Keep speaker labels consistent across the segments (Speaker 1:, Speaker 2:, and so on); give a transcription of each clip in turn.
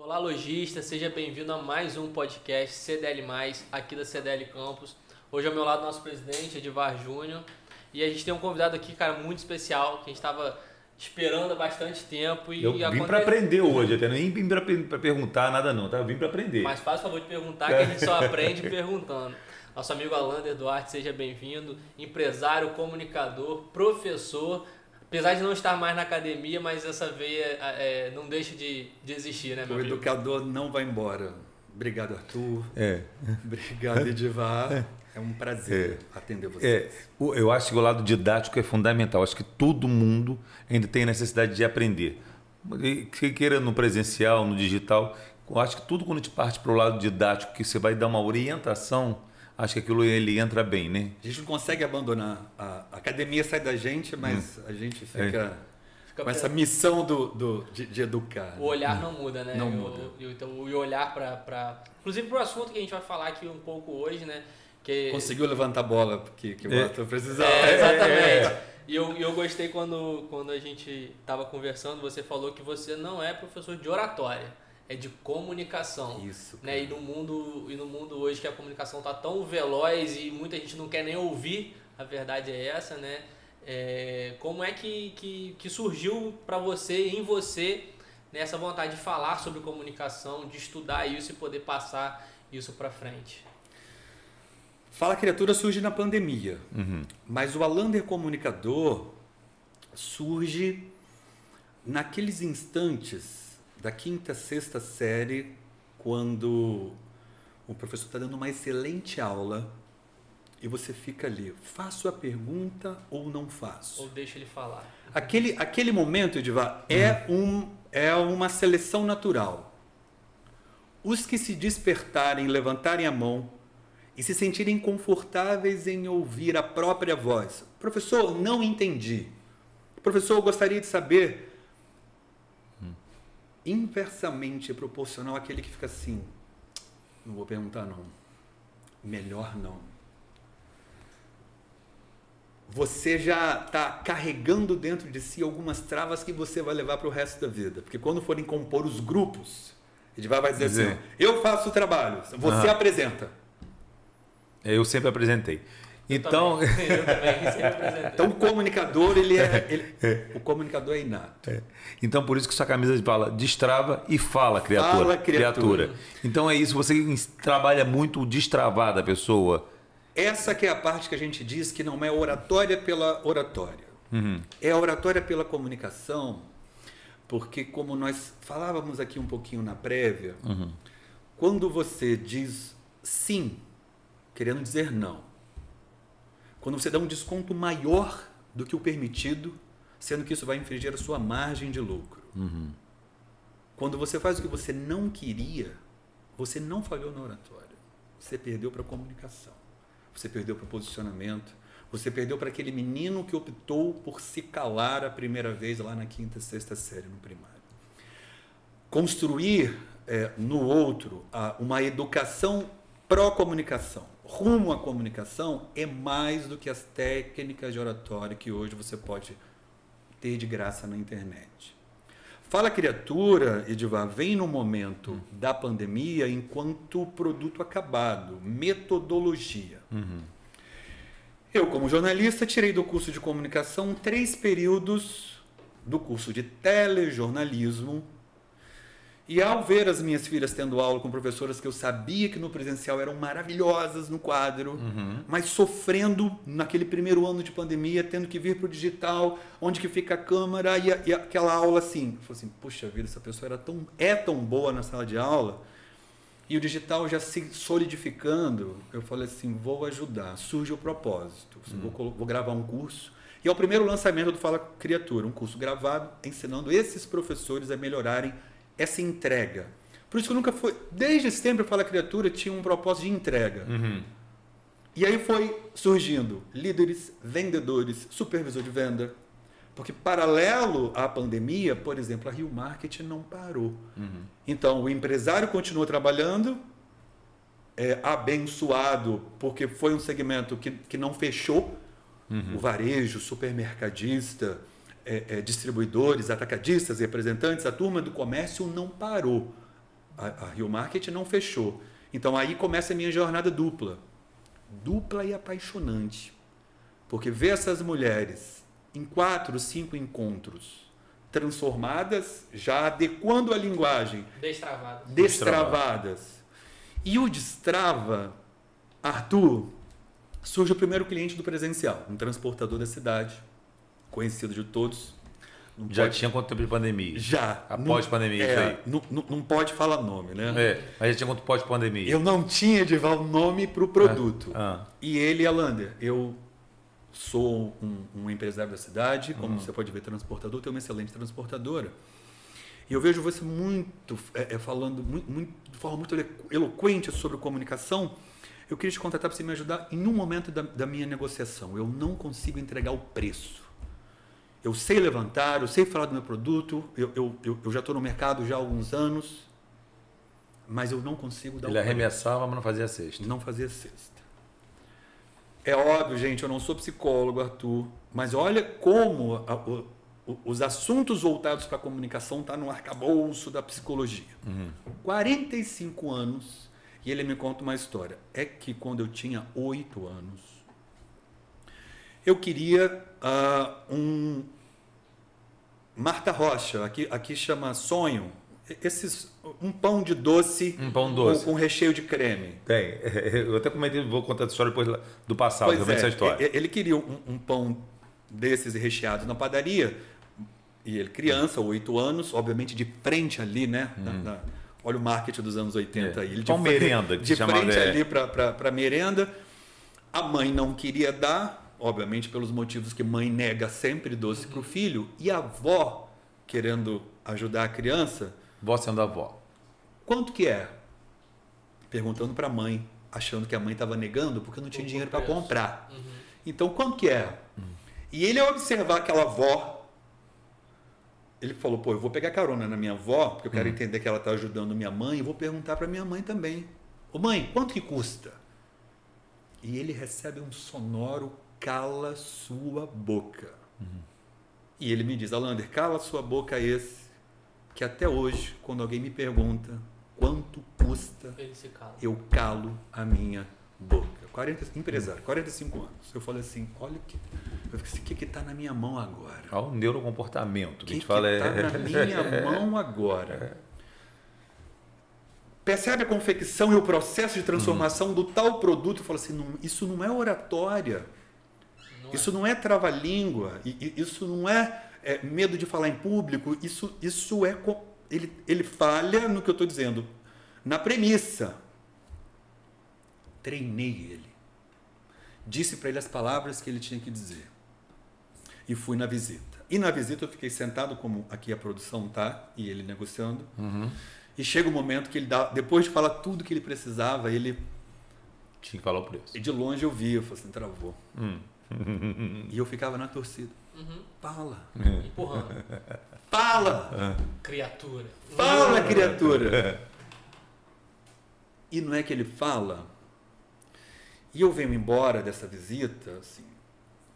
Speaker 1: Olá, lojista, seja bem-vindo a mais um podcast CDL, aqui da CDL Campus. Hoje ao meu lado, nosso presidente, Edivar Júnior. E a gente tem um convidado aqui, cara, muito especial, que a gente estava esperando há bastante tempo. E
Speaker 2: eu vim
Speaker 1: acontece...
Speaker 2: para aprender hoje, até nem vim para perguntar nada, não, tá? Eu vim para aprender.
Speaker 1: Mas faz o favor de perguntar, que a gente só aprende perguntando. Nosso amigo Alander Duarte, seja bem-vindo. Empresário, comunicador, professor Apesar de não estar mais na academia, mas essa veia é, não deixa de, de existir, né, meu
Speaker 3: O
Speaker 1: amigo?
Speaker 3: educador não vai embora. Obrigado, Arthur.
Speaker 2: É.
Speaker 3: Obrigado, Edivar. É um prazer é. atender você.
Speaker 2: É. Eu acho que o lado didático é fundamental. Acho que todo mundo ainda tem necessidade de aprender. Que queira no presencial, no digital. Eu acho que tudo quando a gente parte para o lado didático, que você vai dar uma orientação acho que aquilo ele entra bem, né?
Speaker 3: A gente não consegue abandonar. A academia sai da gente, mas hum. a gente fica, é. fica com essa missão do, do de, de, educar.
Speaker 1: O olhar não muda, né?
Speaker 3: Não muda.
Speaker 1: O, então, o olhar para. Inclusive para o assunto que a gente vai falar aqui um pouco hoje, né? Que...
Speaker 3: Conseguiu levantar a bola que, que o é. Arthur precisava.
Speaker 1: É, exatamente. E eu, eu gostei quando, quando a gente estava conversando, você falou que você não é professor de oratória é de comunicação.
Speaker 3: Isso.
Speaker 1: Né? E no mundo e no mundo hoje que a comunicação está tão veloz e muita gente não quer nem ouvir, a verdade é essa, né? É, como é que, que, que surgiu para você, em você, nessa vontade de falar sobre comunicação, de estudar isso e poder passar isso para frente?
Speaker 3: Fala Criatura surge na pandemia, uhum. mas o Alander Comunicador surge naqueles instantes da quinta, sexta série, quando o professor está dando uma excelente aula e você fica ali, faço a pergunta ou não faço?
Speaker 1: Ou deixa ele falar.
Speaker 3: Aquele, aquele momento, Edivar, é, uhum. um, é uma seleção natural. Os que se despertarem, levantarem a mão e se sentirem confortáveis em ouvir a própria voz. Professor, não entendi. Professor, eu gostaria de saber inversamente proporcional àquele que fica assim: não vou perguntar, não. Melhor não. Você já está carregando dentro de si algumas travas que você vai levar para o resto da vida. Porque quando forem compor os grupos, ele vai dizer assim: eu faço o trabalho, você apresenta.
Speaker 2: Eu sempre apresentei. Então,
Speaker 1: eu também, eu também
Speaker 3: então o comunicador ele é, ele, é. o comunicador é inato. É.
Speaker 2: Então por isso que sua camisa fala destrava e fala criatura.
Speaker 3: Fala criatura. criatura.
Speaker 2: Então é isso. Você trabalha muito o destravar da pessoa.
Speaker 3: Essa que é a parte que a gente diz que não é oratória pela oratória. Uhum. É oratória pela comunicação, porque como nós falávamos aqui um pouquinho na prévia, uhum. quando você diz sim, querendo dizer não, quando você dá um desconto maior do que o permitido, sendo que isso vai infringir a sua margem de lucro. Uhum. Quando você faz o que você não queria, você não falhou na oratória. Você perdeu para a comunicação. Você perdeu para o posicionamento. Você perdeu para aquele menino que optou por se calar a primeira vez lá na quinta, sexta série no primário. Construir é, no outro a, uma educação pró-comunicação rumo à comunicação é mais do que as técnicas de oratória que hoje você pode ter de graça na internet. Fala Criatura, Edivar, vem no momento uhum. da pandemia enquanto produto acabado, metodologia. Uhum. Eu, como jornalista, tirei do curso de comunicação três períodos do curso de telejornalismo e ao ver as minhas filhas tendo aula com professoras que eu sabia que no presencial eram maravilhosas no quadro, uhum. mas sofrendo naquele primeiro ano de pandemia, tendo que vir para o digital, onde que fica a câmera e, a, e aquela aula assim. Eu falei assim, puxa vida, essa pessoa era tão, é tão boa na sala de aula, e o digital já se solidificando, eu falei assim, vou ajudar. Surge o propósito. Uhum. Vou, vou gravar um curso. E é o primeiro lançamento do Fala Criatura, um curso gravado ensinando esses professores a melhorarem essa entrega. Por isso que eu nunca fui. Desde sempre, Fala Criatura tinha um propósito de entrega. Uhum. E aí foi surgindo líderes, vendedores, supervisor de venda. Porque, paralelo à pandemia, por exemplo, a Rio Market não parou. Uhum. Então, o empresário continuou trabalhando, é, abençoado, porque foi um segmento que, que não fechou. Uhum. O varejo, supermercadista, é, é, distribuidores, atacadistas, representantes, a turma do comércio não parou. a, a Rio Market não fechou. Então aí começa a minha jornada dupla. Dupla e apaixonante. Porque ver essas mulheres em quatro, cinco encontros transformadas, já adequando a linguagem,
Speaker 1: Destravadas.
Speaker 3: destravadas. E o destrava, Arthur, surge o primeiro cliente do presencial, um transportador da cidade, conhecido de todos. Não
Speaker 2: Já
Speaker 3: pode-
Speaker 2: tinha quanto tempo de pandemia?
Speaker 3: Já.
Speaker 2: Após
Speaker 3: Não-
Speaker 2: pandemia,
Speaker 3: é. Não, não- pode falar nome, né?
Speaker 2: É, mas já tinha quanto pós-pandemia?
Speaker 3: Eu não tinha, Edival, nome para o produto.
Speaker 2: Ah,
Speaker 3: E ele, Alander, eu sou um, um empresário da cidade, como
Speaker 2: Uhum.
Speaker 3: você pode ver, transportador, tenho uma excelente transportadora. E eu vejo você muito é, é, falando muito, muito- de forma muito elo- eloquente sobre comunicação. Eu queria te contratar para você me ajudar em um momento da, da minha negociação. Eu não consigo entregar o preço. Eu sei levantar, eu sei falar do meu produto, eu, eu, eu, eu já estou no mercado já há alguns anos, mas eu não consigo dar
Speaker 2: ele
Speaker 3: preço
Speaker 2: arremessava, mas não fazia cesta.
Speaker 3: não fazia cesta. É óbvio, gente, eu não sou psicólogo, Arthur, mas olha como a- o- os assuntos voltados para a comunicação estão no arcabouço da psicologia. 45 anos, e ele me conta uma história. É que quando eu tinha 8 anos, eu queria ah, um Marta Rocha, aqui, aqui chama sonho, esses, um pão de doce,
Speaker 2: Um pão doce.
Speaker 3: Com, com recheio de creme.
Speaker 2: Tem. Eu até comentei, vou contar a história depois do passado,
Speaker 3: Pois
Speaker 2: realmente
Speaker 3: é,
Speaker 2: essa história.
Speaker 3: Ele queria um, um pão desses recheados na padaria, e ele, criança, oito anos, obviamente de frente ali, né? na- na- olha o marketing dos anos 80
Speaker 2: Hum. É.
Speaker 3: aí. Ele de
Speaker 2: merenda,
Speaker 3: De frente
Speaker 2: é.
Speaker 3: ali para merenda. A mãe não queria dar, obviamente pelos motivos que mãe nega sempre doce para o filho, e a avó, querendo ajudar a criança,
Speaker 2: Vó sendo avó.
Speaker 3: quanto que é? Perguntando para a mãe, achando que a mãe estava negando porque não tinha dinheiro para comprar.
Speaker 1: Uhum.
Speaker 3: Então, quanto que é? E ele, ao observar aquela avó, ele falou: pô, eu vou pegar carona na minha avó, porque eu quero entender que ela está ajudando minha mãe, e vou perguntar para minha mãe também: Ô mãe, quanto que custa? E ele recebe um sonoro cala sua boca. E ele me diz: Alander, cala sua boca esse, que até hoje, quando alguém me pergunta quanto custa
Speaker 1: Ele se cala.
Speaker 3: eu calo a minha boca. 40, empresário, 45 anos. Eu falei assim, olha o que, o que que tá na minha mão agora?
Speaker 2: Olha o neurocomportamento
Speaker 3: O
Speaker 2: que
Speaker 3: que,
Speaker 2: fala.
Speaker 3: que tá
Speaker 2: é...
Speaker 3: na minha mão agora? Percebe a confecção e o processo de transformação do tal produto? Eu falo assim, não, isso não é oratória.
Speaker 1: Não é.
Speaker 3: Isso não é trava-língua, isso não é, é, medo de falar em público, isso, isso é. Ele, ele falha no que eu estou dizendo, na premissa. Treinei ele. Disse para ele as palavras que ele tinha que dizer. E fui na visita. E na visita eu fiquei sentado, como aqui a produção tá, e ele negociando.
Speaker 2: Uhum.
Speaker 3: E chega o momento que ele dá, depois de falar tudo que ele precisava, ele
Speaker 2: Tinha que falar o preço.
Speaker 3: e de longe eu via, eu falei assim, travou.
Speaker 2: Hum.
Speaker 3: E eu ficava na torcida.
Speaker 1: Uhum.
Speaker 3: Fala.
Speaker 1: Empurrando.
Speaker 3: Fala!
Speaker 1: Criatura.
Speaker 3: Fala, criatura! E não é que ele fala. E eu venho embora dessa visita, assim,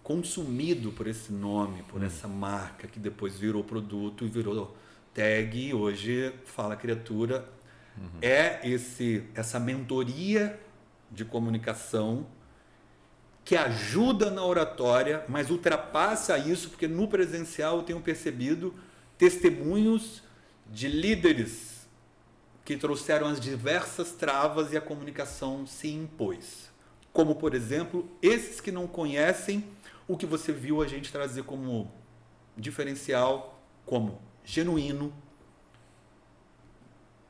Speaker 3: consumido por esse nome, por essa marca, que depois virou produto e virou tag, e hoje fala criatura. É esse essa mentoria de comunicação que ajuda na oratória, mas ultrapassa isso, porque no presencial eu tenho percebido testemunhos de líderes que trouxeram as diversas travas e a comunicação se impôs. Como, por exemplo, esses que não conhecem o que você viu a gente trazer como diferencial, como genuíno.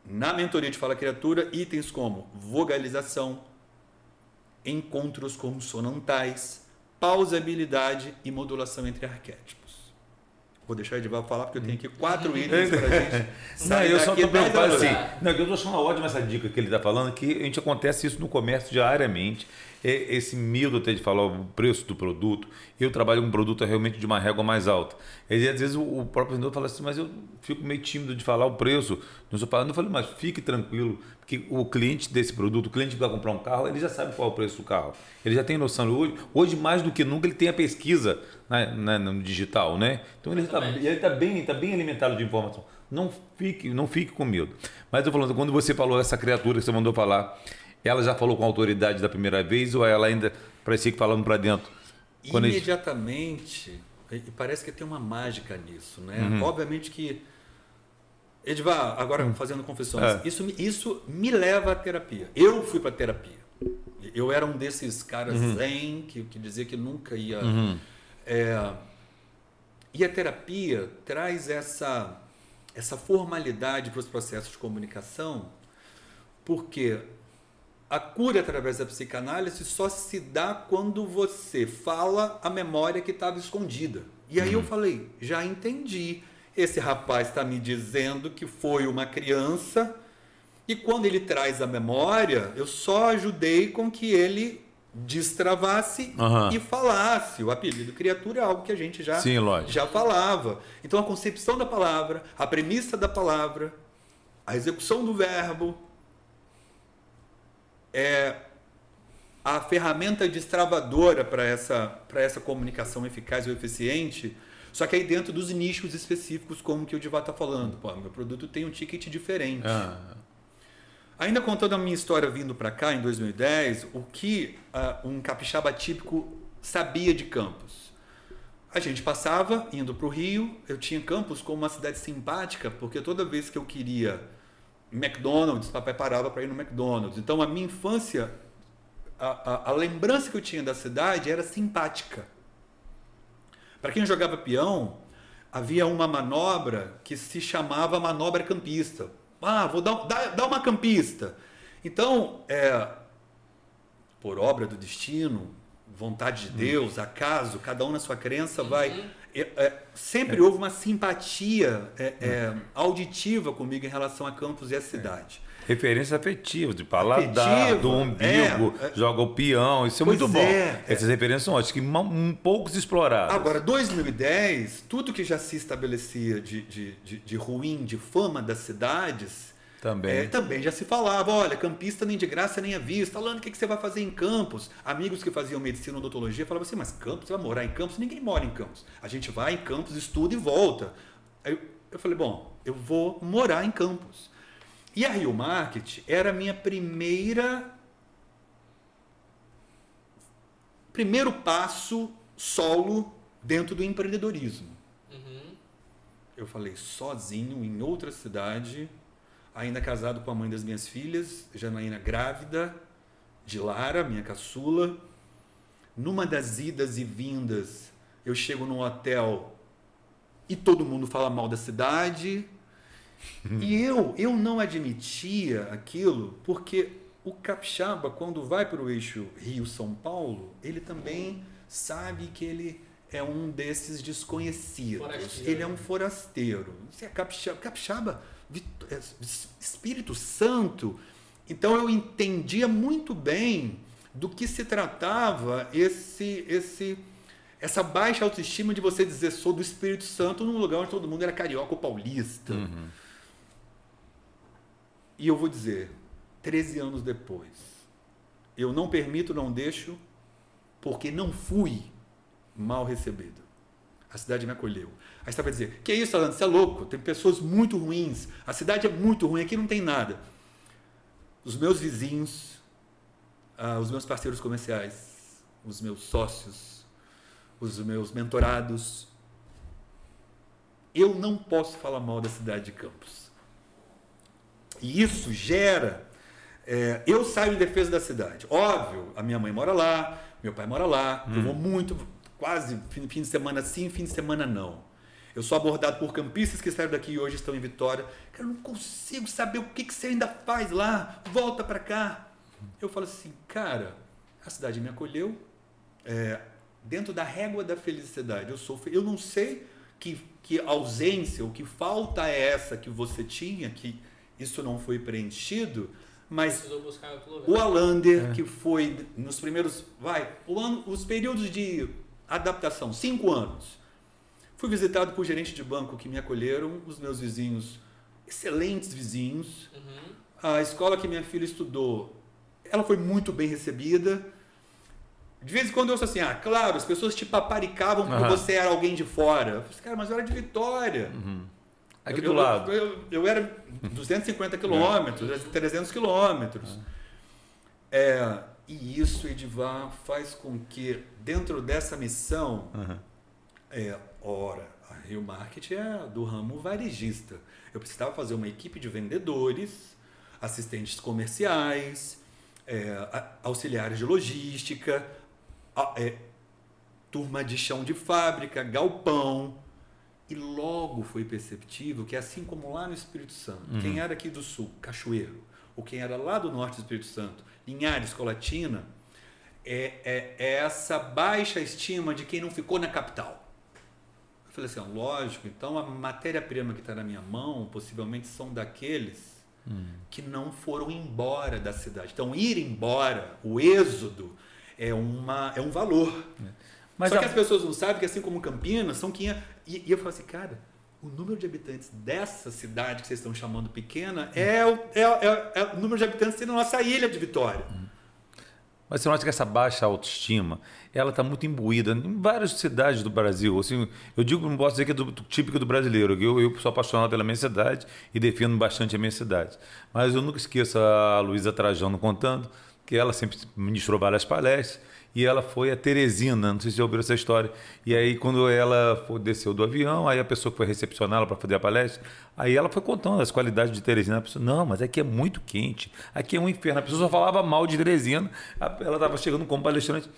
Speaker 3: Na mentoria de Fala Criatura, itens como vogalização, encontros consonantais, pausabilidade e modulação entre arquétipos. Vou deixar o Edival falar porque eu tenho aqui quatro itens para gente
Speaker 2: Não, eu só estou preocupado assim. Não, eu estou achando ótima essa dica que ele está falando, que a gente acontece isso no comércio diariamente. Esse medo até de falar o preço do produto. Eu trabalho com um produto realmente de uma régua mais alta. E às vezes o próprio vendedor fala assim, mas eu fico meio tímido de falar o preço. Não estou falando, eu falei, mas fique tranquilo, porque o cliente desse produto, o cliente que vai comprar um carro, ele já sabe qual é o preço do carro. Ele já tem noção. Hoje, hoje mais do que nunca, ele tem a pesquisa na- na- no digital, né? Então ele está está bem, tá bem alimentado de informação. Não fique, não fique com medo. Mas eu falando, quando você falou essa criatura que você mandou falar, ela já falou com autoridade da primeira vez ou ela ainda parecia que falando para dentro?
Speaker 3: Quando Imediatamente, gente... parece que tem uma mágica nisso, né? Uhum. Obviamente que Edvar, agora uhum. fazendo confissões, é. isso, isso me leva à terapia. Eu fui para terapia. Eu era um desses caras uhum. zen que, que dizia que nunca ia. Uhum. É, e a terapia traz essa, essa formalidade para os processos de comunicação, porque a cura através da psicanálise só se dá quando você fala a memória que estava escondida. E aí uhum. eu falei, já entendi. Esse rapaz está me dizendo que foi uma criança e quando ele traz a memória, eu só ajudei com que ele destravasse uhum. e falasse. O apelido criatura é algo que a gente já,
Speaker 2: Sim,
Speaker 3: já falava. Então a concepção da palavra, a premissa da palavra, a execução do verbo é a ferramenta destravadora para essa, essa comunicação eficaz ou eficiente. Só que aí dentro dos nichos específicos, como que o Divá está falando. Pô, meu produto tem um ticket diferente. Ah. Ainda contando a minha história vindo para cá em 2010, o que uh, um capixaba típico sabia de Campos? A gente passava indo para o Rio, eu tinha Campos como uma cidade simpática, porque toda vez que eu queria McDonald's, papai parava para ir no McDonald's. Então a minha infância, a, a, a lembrança que eu tinha da cidade era simpática. Para quem jogava peão, havia uma manobra que se chamava manobra campista ah, vou dar, dar, dar uma campista. Então, é, por obra do destino, vontade de Deus, uhum. acaso, cada um na sua crença vai. É, é, sempre é. houve uma simpatia é, é, auditiva comigo em relação a Campos e a cidade.
Speaker 2: Referência afetiva, de paladar, Afetiva, do umbigo, joga o peão, isso é muito bom. Essas referências são ótimas, que um, poucos exploradas.
Speaker 3: Agora, 2010, tudo que já se estabelecia de, de, de, de ruim, de fama das cidades,
Speaker 2: também. É,
Speaker 3: também já se falava, olha, campista nem de graça nem à vista. Falando o que, que você vai fazer em Campos. Amigos que faziam medicina ou odontologia falavam assim, mas Campos, você vai morar em Campos? Ninguém mora em Campos. A gente vai em Campos, estuda e volta. Aí eu falei, bom, eu vou morar em Campos. E a Rio Market era a minha primeira primeiro passo solo dentro do empreendedorismo. Uhum. Eu falei sozinho em outra cidade, ainda casado com a mãe das minhas filhas, Janaína grávida de Lara, minha caçula. Numa das idas e vindas, eu chego num hotel e todo mundo fala mal da cidade, e eu, eu não admitia aquilo porque o capixaba, quando vai para o eixo Rio-São Paulo, ele também sabe que ele é um desses desconhecidos. Forasteiro. Ele é um forasteiro. Você é capixaba, capixaba, Espírito Santo. Então eu entendia muito bem do que se tratava esse esse essa baixa autoestima de você dizer sou do Espírito Santo num lugar onde todo mundo era carioca ou paulista. Uhum. E eu vou dizer, 13 anos depois, eu não permito, não deixo, porque não fui mal recebido. A cidade me acolheu. Aí você vai dizer, que isso, Alan, você é louco, tem pessoas muito ruins, a cidade é muito ruim, aqui não tem nada. Os meus vizinhos, ah, os meus parceiros comerciais, os meus sócios, os meus mentorados, eu não posso falar mal da cidade de Campos. E isso gera. É, eu saio em defesa da cidade. Óbvio, a minha mãe mora lá, meu pai mora lá, hum. eu vou muito, quase fim, fim de semana sim, fim de semana não. Eu sou abordado por campistas que saíram daqui e hoje estão em Vitória. Cara, eu não consigo saber o que, que você ainda faz lá. Volta para cá. Eu falo assim, cara, a cidade me acolheu é, dentro da régua da felicidade. Eu sou, eu não sei que, que ausência ou que falta é essa que você tinha, que isso não foi preenchido, mas o Alander, é. que foi nos primeiros, vai, o ano, os períodos de adaptação, cinco anos, fui visitado por gerente de banco que me acolheram, os meus vizinhos, excelentes vizinhos. Uhum. A escola que minha filha estudou, ela foi muito bem recebida. De vez em quando eu ouço assim, ah, claro, as pessoas te paparicavam porque uhum. você era alguém de fora. Eu falei, cara, mas eu era de Vitória. Uhum.
Speaker 2: Aqui
Speaker 3: eu,
Speaker 2: do lado.
Speaker 3: Eu, eu, eu era 250 quilômetros, 300 quilômetros. É, e isso, Edivar, faz com que, dentro dessa missão,
Speaker 2: Uhum.
Speaker 3: é, ora, a Rio Market é do ramo varejista. Eu precisava fazer uma equipe de vendedores, assistentes comerciais, é, auxiliares de logística, a- é, turma de chão de fábrica, galpão. E logo foi perceptível que, assim como lá no Espírito Santo, quem era aqui do sul, Cachoeiro, ou quem era lá do norte do Espírito Santo, Linhares, Colatina, é, é- é essa baixa estima de quem não ficou na capital. Eu falei assim, ó, lógico, então a matéria-prima que está na minha mão possivelmente são daqueles que não foram embora da cidade. Então, ir embora, o êxodo, é, uma, é um valor.
Speaker 2: Mas
Speaker 3: Só
Speaker 2: a-
Speaker 3: que as pessoas não sabem que, assim como Campinas, são 500. E, e eu falo assim, cara, o número de habitantes dessa cidade que vocês estão chamando pequena é o, é, é- é o número de habitantes da nossa ilha de Vitória.
Speaker 2: Mas você não acha que essa baixa autoestima, ela está muito imbuída em várias cidades do Brasil. Assim, eu digo, não posso dizer que é do, do típico do brasileiro. Eu, eu sou apaixonado pela minha cidade e defendo bastante a minha cidade. Mas eu nunca esqueço a Luísa Trajano contando que ela sempre ministrou várias palestras e ela foi a Teresina, não sei se já ouviram essa história. E aí, quando ela desceu do avião, aí a pessoa que foi recepcioná-la para fazer a palestra, aí ela foi contando as qualidades de Teresina. A pessoa, não, mas aqui é muito quente, aqui é um inferno. A pessoa só falava mal de Teresina, ela estava chegando como palestrante.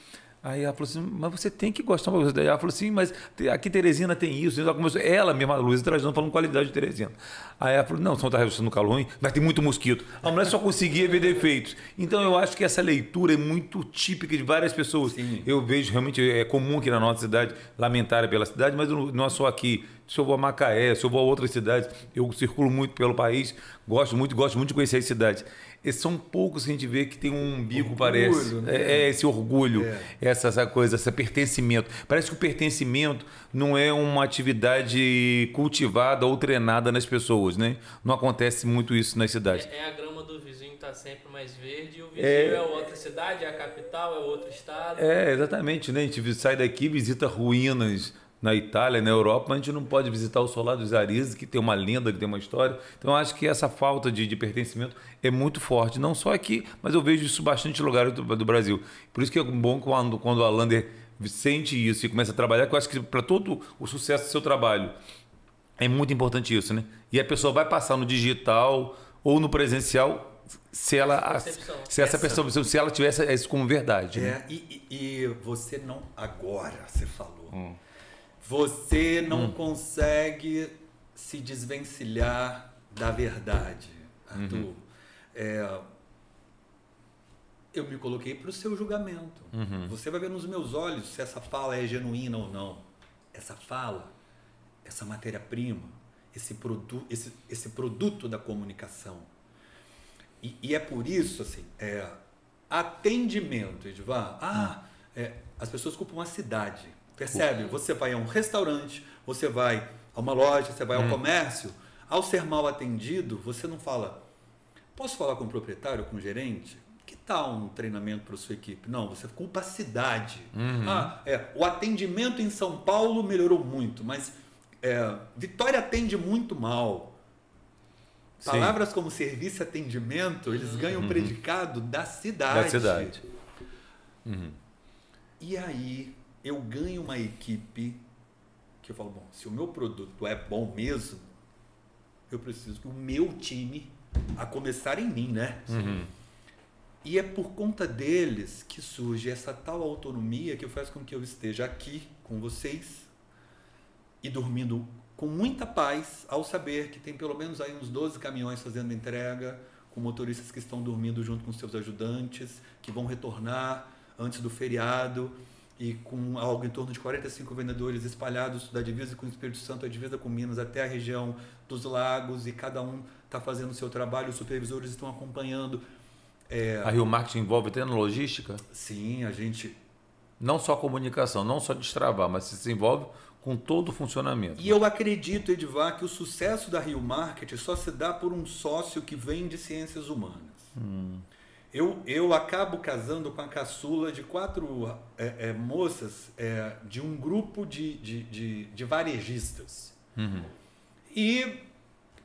Speaker 2: Aí ela falou assim, mas você tem que gostar. Daí ela falou assim, mas aqui Teresina tem isso. Ela, começou, ela mesma, a Luísa Trajano, falando qualidade de Teresina. Aí ela falou, não, você não está registrando calor ruim, mas tem muito mosquito. A mulher só conseguia ver defeitos. Então eu acho que essa leitura é muito típica de várias pessoas.
Speaker 3: Sim.
Speaker 2: Eu vejo realmente, é comum aqui na nossa cidade, lamentária pela cidade, mas não é só aqui. Se eu vou a Macaé, se eu vou a outras cidades, eu circulo muito pelo país, gosto muito, gosto muito de conhecer as cidades. E são poucos que a gente vê que tem um umbigo,
Speaker 3: Orgulho,
Speaker 2: parece.
Speaker 3: né?
Speaker 2: É, é esse orgulho,
Speaker 3: É.
Speaker 2: essa, essa coisa, esse pertencimento. Parece que o pertencimento não é uma atividade cultivada ou treinada nas pessoas, né? Não acontece muito isso nas cidades.
Speaker 1: É, é a grama do vizinho que tá sempre mais verde e o vizinho
Speaker 2: É.
Speaker 1: é, outra cidade, é a capital, é outro estado.
Speaker 2: É, exatamente, né? A gente sai daqui, visita ruínas na Itália, na Europa, mas a gente não pode visitar o Solar dos Arizes, que tem uma lenda, que tem uma história. Então, eu acho que essa falta de, de pertencimento é muito forte, não só aqui, mas eu vejo isso bastante em lugares do, do Brasil. Por isso que é bom quando, quando o Alander sente isso e começa a trabalhar, que eu acho que para todo o sucesso do seu trabalho é muito importante isso, né? E a pessoa vai passar no digital ou no presencial se ela se essa percepção, se ela tivesse isso como verdade. né?
Speaker 3: É, e, e- e você não. Agora você falou.
Speaker 2: Hum.
Speaker 3: Você não consegue se desvencilhar da verdade, Arthur.
Speaker 2: Uhum.
Speaker 3: É, eu me coloquei para o seu julgamento.
Speaker 2: Uhum.
Speaker 3: Você vai ver nos meus olhos se essa fala é genuína ou não. Essa fala, essa matéria-prima, esse, produ esse, esse produto da comunicação. E, e é por isso, assim, é, atendimento, Edvar. Ah, é, as pessoas culpam a cidade. Percebe? Você vai a um restaurante, você vai a uma loja, você vai ao comércio. Ao ser mal atendido, você não fala, posso falar com o proprietário, com o gerente? Que tal um treinamento para sua equipe? Não, você culpa a cidade. Ah, é, o atendimento em São Paulo melhorou muito, mas é, Vitória atende muito mal.
Speaker 2: Sim.
Speaker 3: Palavras como serviço e atendimento, eles ganham o predicado da cidade.
Speaker 2: Da cidade.
Speaker 3: E aí eu ganho uma equipe que eu falo, bom, se o meu produto é bom mesmo, eu preciso que o meu time, a começar em mim, né? E é por conta deles que surge essa tal autonomia que faz com que eu esteja aqui com vocês e dormindo com muita paz ao saber que tem pelo menos aí uns 12 caminhões fazendo entrega, com motoristas que estão dormindo junto com seus ajudantes, que vão retornar antes do feriado e com algo em torno de 45 vendedores espalhados da divisa com o Espírito Santo, a divisa com Minas, até a região dos lagos e cada um está fazendo o seu trabalho, os supervisores estão acompanhando. É,
Speaker 2: A Rio Marketing envolve até na logística,
Speaker 3: sim, a gente
Speaker 2: não só comunicação, não só destravar, mas se envolve com todo o funcionamento.
Speaker 3: E eu acredito, Edvar, que o sucesso da Rio Market só se dá por um sócio que vem de ciências humanas. Eu, eu acabo casando com a caçula de quatro é, é, moças é, de um grupo de, de, de, de varejistas. E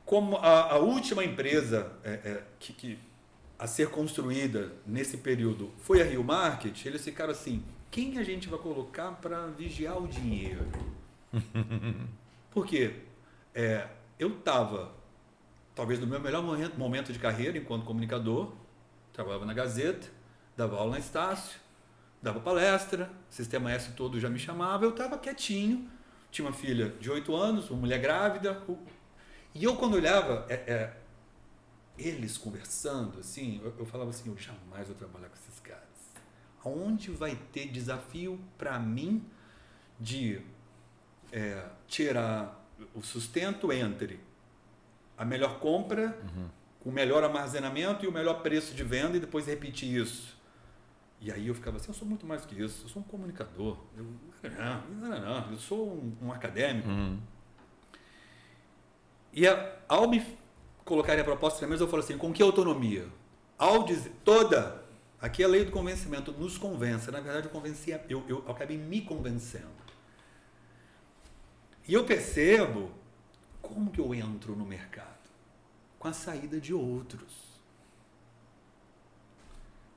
Speaker 3: como a, a última empresa é, é, que, que, a ser construída nesse período foi a Rio Market, eles ficaram assim: quem a gente vai colocar para vigiar o dinheiro? Porque é, eu estava, talvez no meu melhor momento de carreira enquanto comunicador, trabalhava na Gazeta, dava aula na Estácio, dava palestra, o Sistema S todo já me chamava, eu estava quietinho, tinha uma filha de 8 anos, uma mulher grávida, e eu quando olhava é, é, eles conversando, assim, eu, eu falava assim, eu jamais vou trabalhar com esses caras. Aonde vai ter desafio para mim de é, tirar o sustento entre a melhor compra, uhum. O melhor armazenamento e o melhor preço de venda e depois repetir isso. E aí eu ficava assim, eu sou muito mais que isso, eu sou um comunicador, eu, não, não, não, eu sou um, um acadêmico. Uhum. E a, ao me colocarem a proposta na mesa, eu falo assim, com que autonomia? Ao dizer, toda, aqui é a lei do convencimento, nos convence. Na verdade, eu convenci, eu, eu acabei me convencendo. E eu percebo como que eu entro no mercado? Com a saída de outros.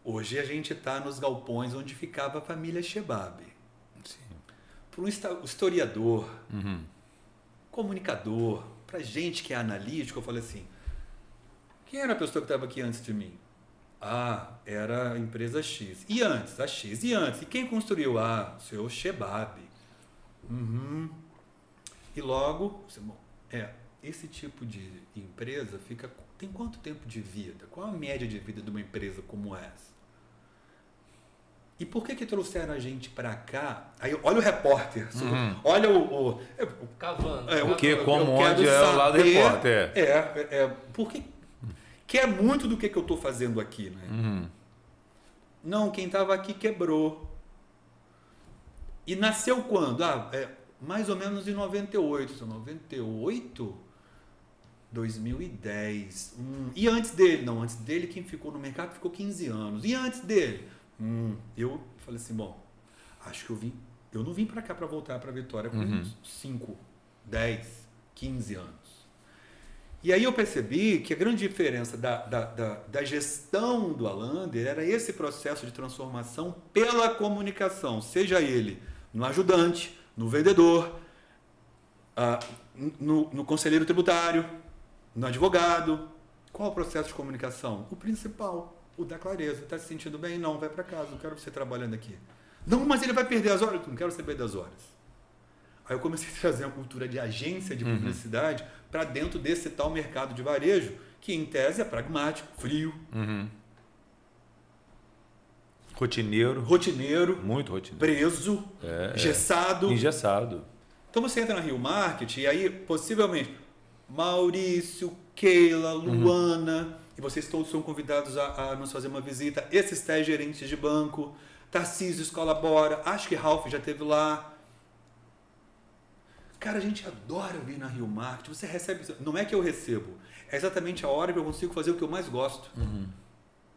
Speaker 3: Hoje a gente está nos galpões onde ficava a família Shebab. Para um historiador, uhum. comunicador, para gente que é analítico, eu falei assim: quem era a pessoa que estava aqui antes de mim? Ah, era a empresa X. E antes? A X. E antes? E quem construiu? Ah, o seu Shebab. Uhum. E logo, é, esse tipo de empresa fica tem quanto tempo de vida? Qual a média de vida de uma empresa como essa? E por que que trouxeram a gente para cá? Aí olha o repórter, uhum. olha o, o,
Speaker 1: é, o cavando.
Speaker 2: É, o que como onde é o lado do repórter.
Speaker 3: É, é, é porque que é muito do que que eu estou fazendo aqui, né? Uhum. Não, quem estava aqui quebrou. E nasceu quando? Ah, é, mais ou menos em 98. 98? 2010. Hum. E antes dele? Não, antes dele quem ficou no mercado ficou 15 anos. E antes dele? Hum, eu falei assim, bom, acho que eu vim. Eu não vim para cá para voltar para Vitória com uhum. 5, 10, 15 anos. E aí eu percebi que a grande diferença da, da, da, da, gestão do Alander era esse processo de transformação pela comunicação, seja ele no ajudante, no vendedor, uh, no, no conselheiro tributário, no advogado. Qual o processo de comunicação? O principal, o da clareza. Está se sentindo bem? Não, vai para casa, não quero você trabalhando aqui. Não, mas ele vai perder as horas. Não quero saber das horas. Aí eu comecei a trazer uma cultura de agência de uhum. publicidade uhum. para dentro desse tal mercado de varejo, que em tese é pragmático, frio.
Speaker 2: Uhum. Rotineiro.
Speaker 3: Rotineiro.
Speaker 2: Muito rotineiro.
Speaker 3: Preso. É, gessado.
Speaker 2: É. Engessado.
Speaker 3: Então você entra na Rio Market e aí, possivelmente, Maurício, Keila, uhum. Luana. Uhum e vocês todos são convidados a, a nos fazer uma visita. Esses 10 gerentes de banco, Tarcísio colabora, acho que Ralph já teve lá. Cara, a gente adora vir na Rio Market. Você recebe. Não é que eu recebo, é exatamente a hora que eu consigo fazer o que eu mais gosto. Uhum.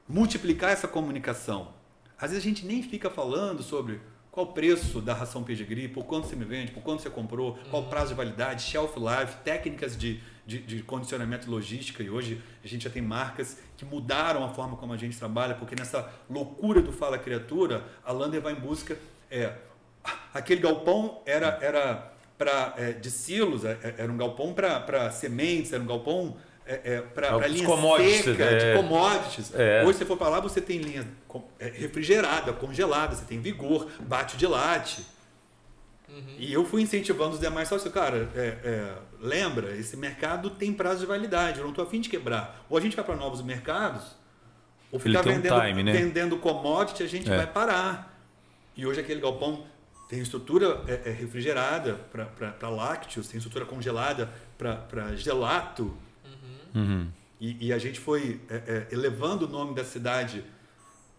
Speaker 3: Multiplicar essa comunicação. Às vezes a gente nem fica falando sobre qual o preço da ração pedigree, por quanto você me vende, por quanto você comprou, uhum. qual o prazo de validade, shelf life, técnicas de, de, de, condicionamento logística. E hoje a gente já tem marcas que mudaram a forma como a gente trabalha, porque nessa loucura do Fala Criatura, a Lander vai em busca. É, aquele galpão era, era pra, é, de silos, é, é, era um galpão para sementes, era um galpão é, é, para linha seca, é. de commodities. É. Hoje, você for para lá, você tem linha é, refrigerada, congelada, você tem vigor, bate de late. Uhum. E eu fui incentivando os demais sócios, cara, é, é, lembra, esse mercado tem prazo de validade, eu não estou afim de quebrar. Ou a gente vai para novos mercados, ou ficar vendendo, um time, né? vendendo commodity, a gente vai parar. E hoje aquele galpão tem estrutura refrigerada para lácteos, tem estrutura congelada para gelato.
Speaker 2: Uhum.
Speaker 3: E, e, a gente foi é, é, elevando o nome da cidade.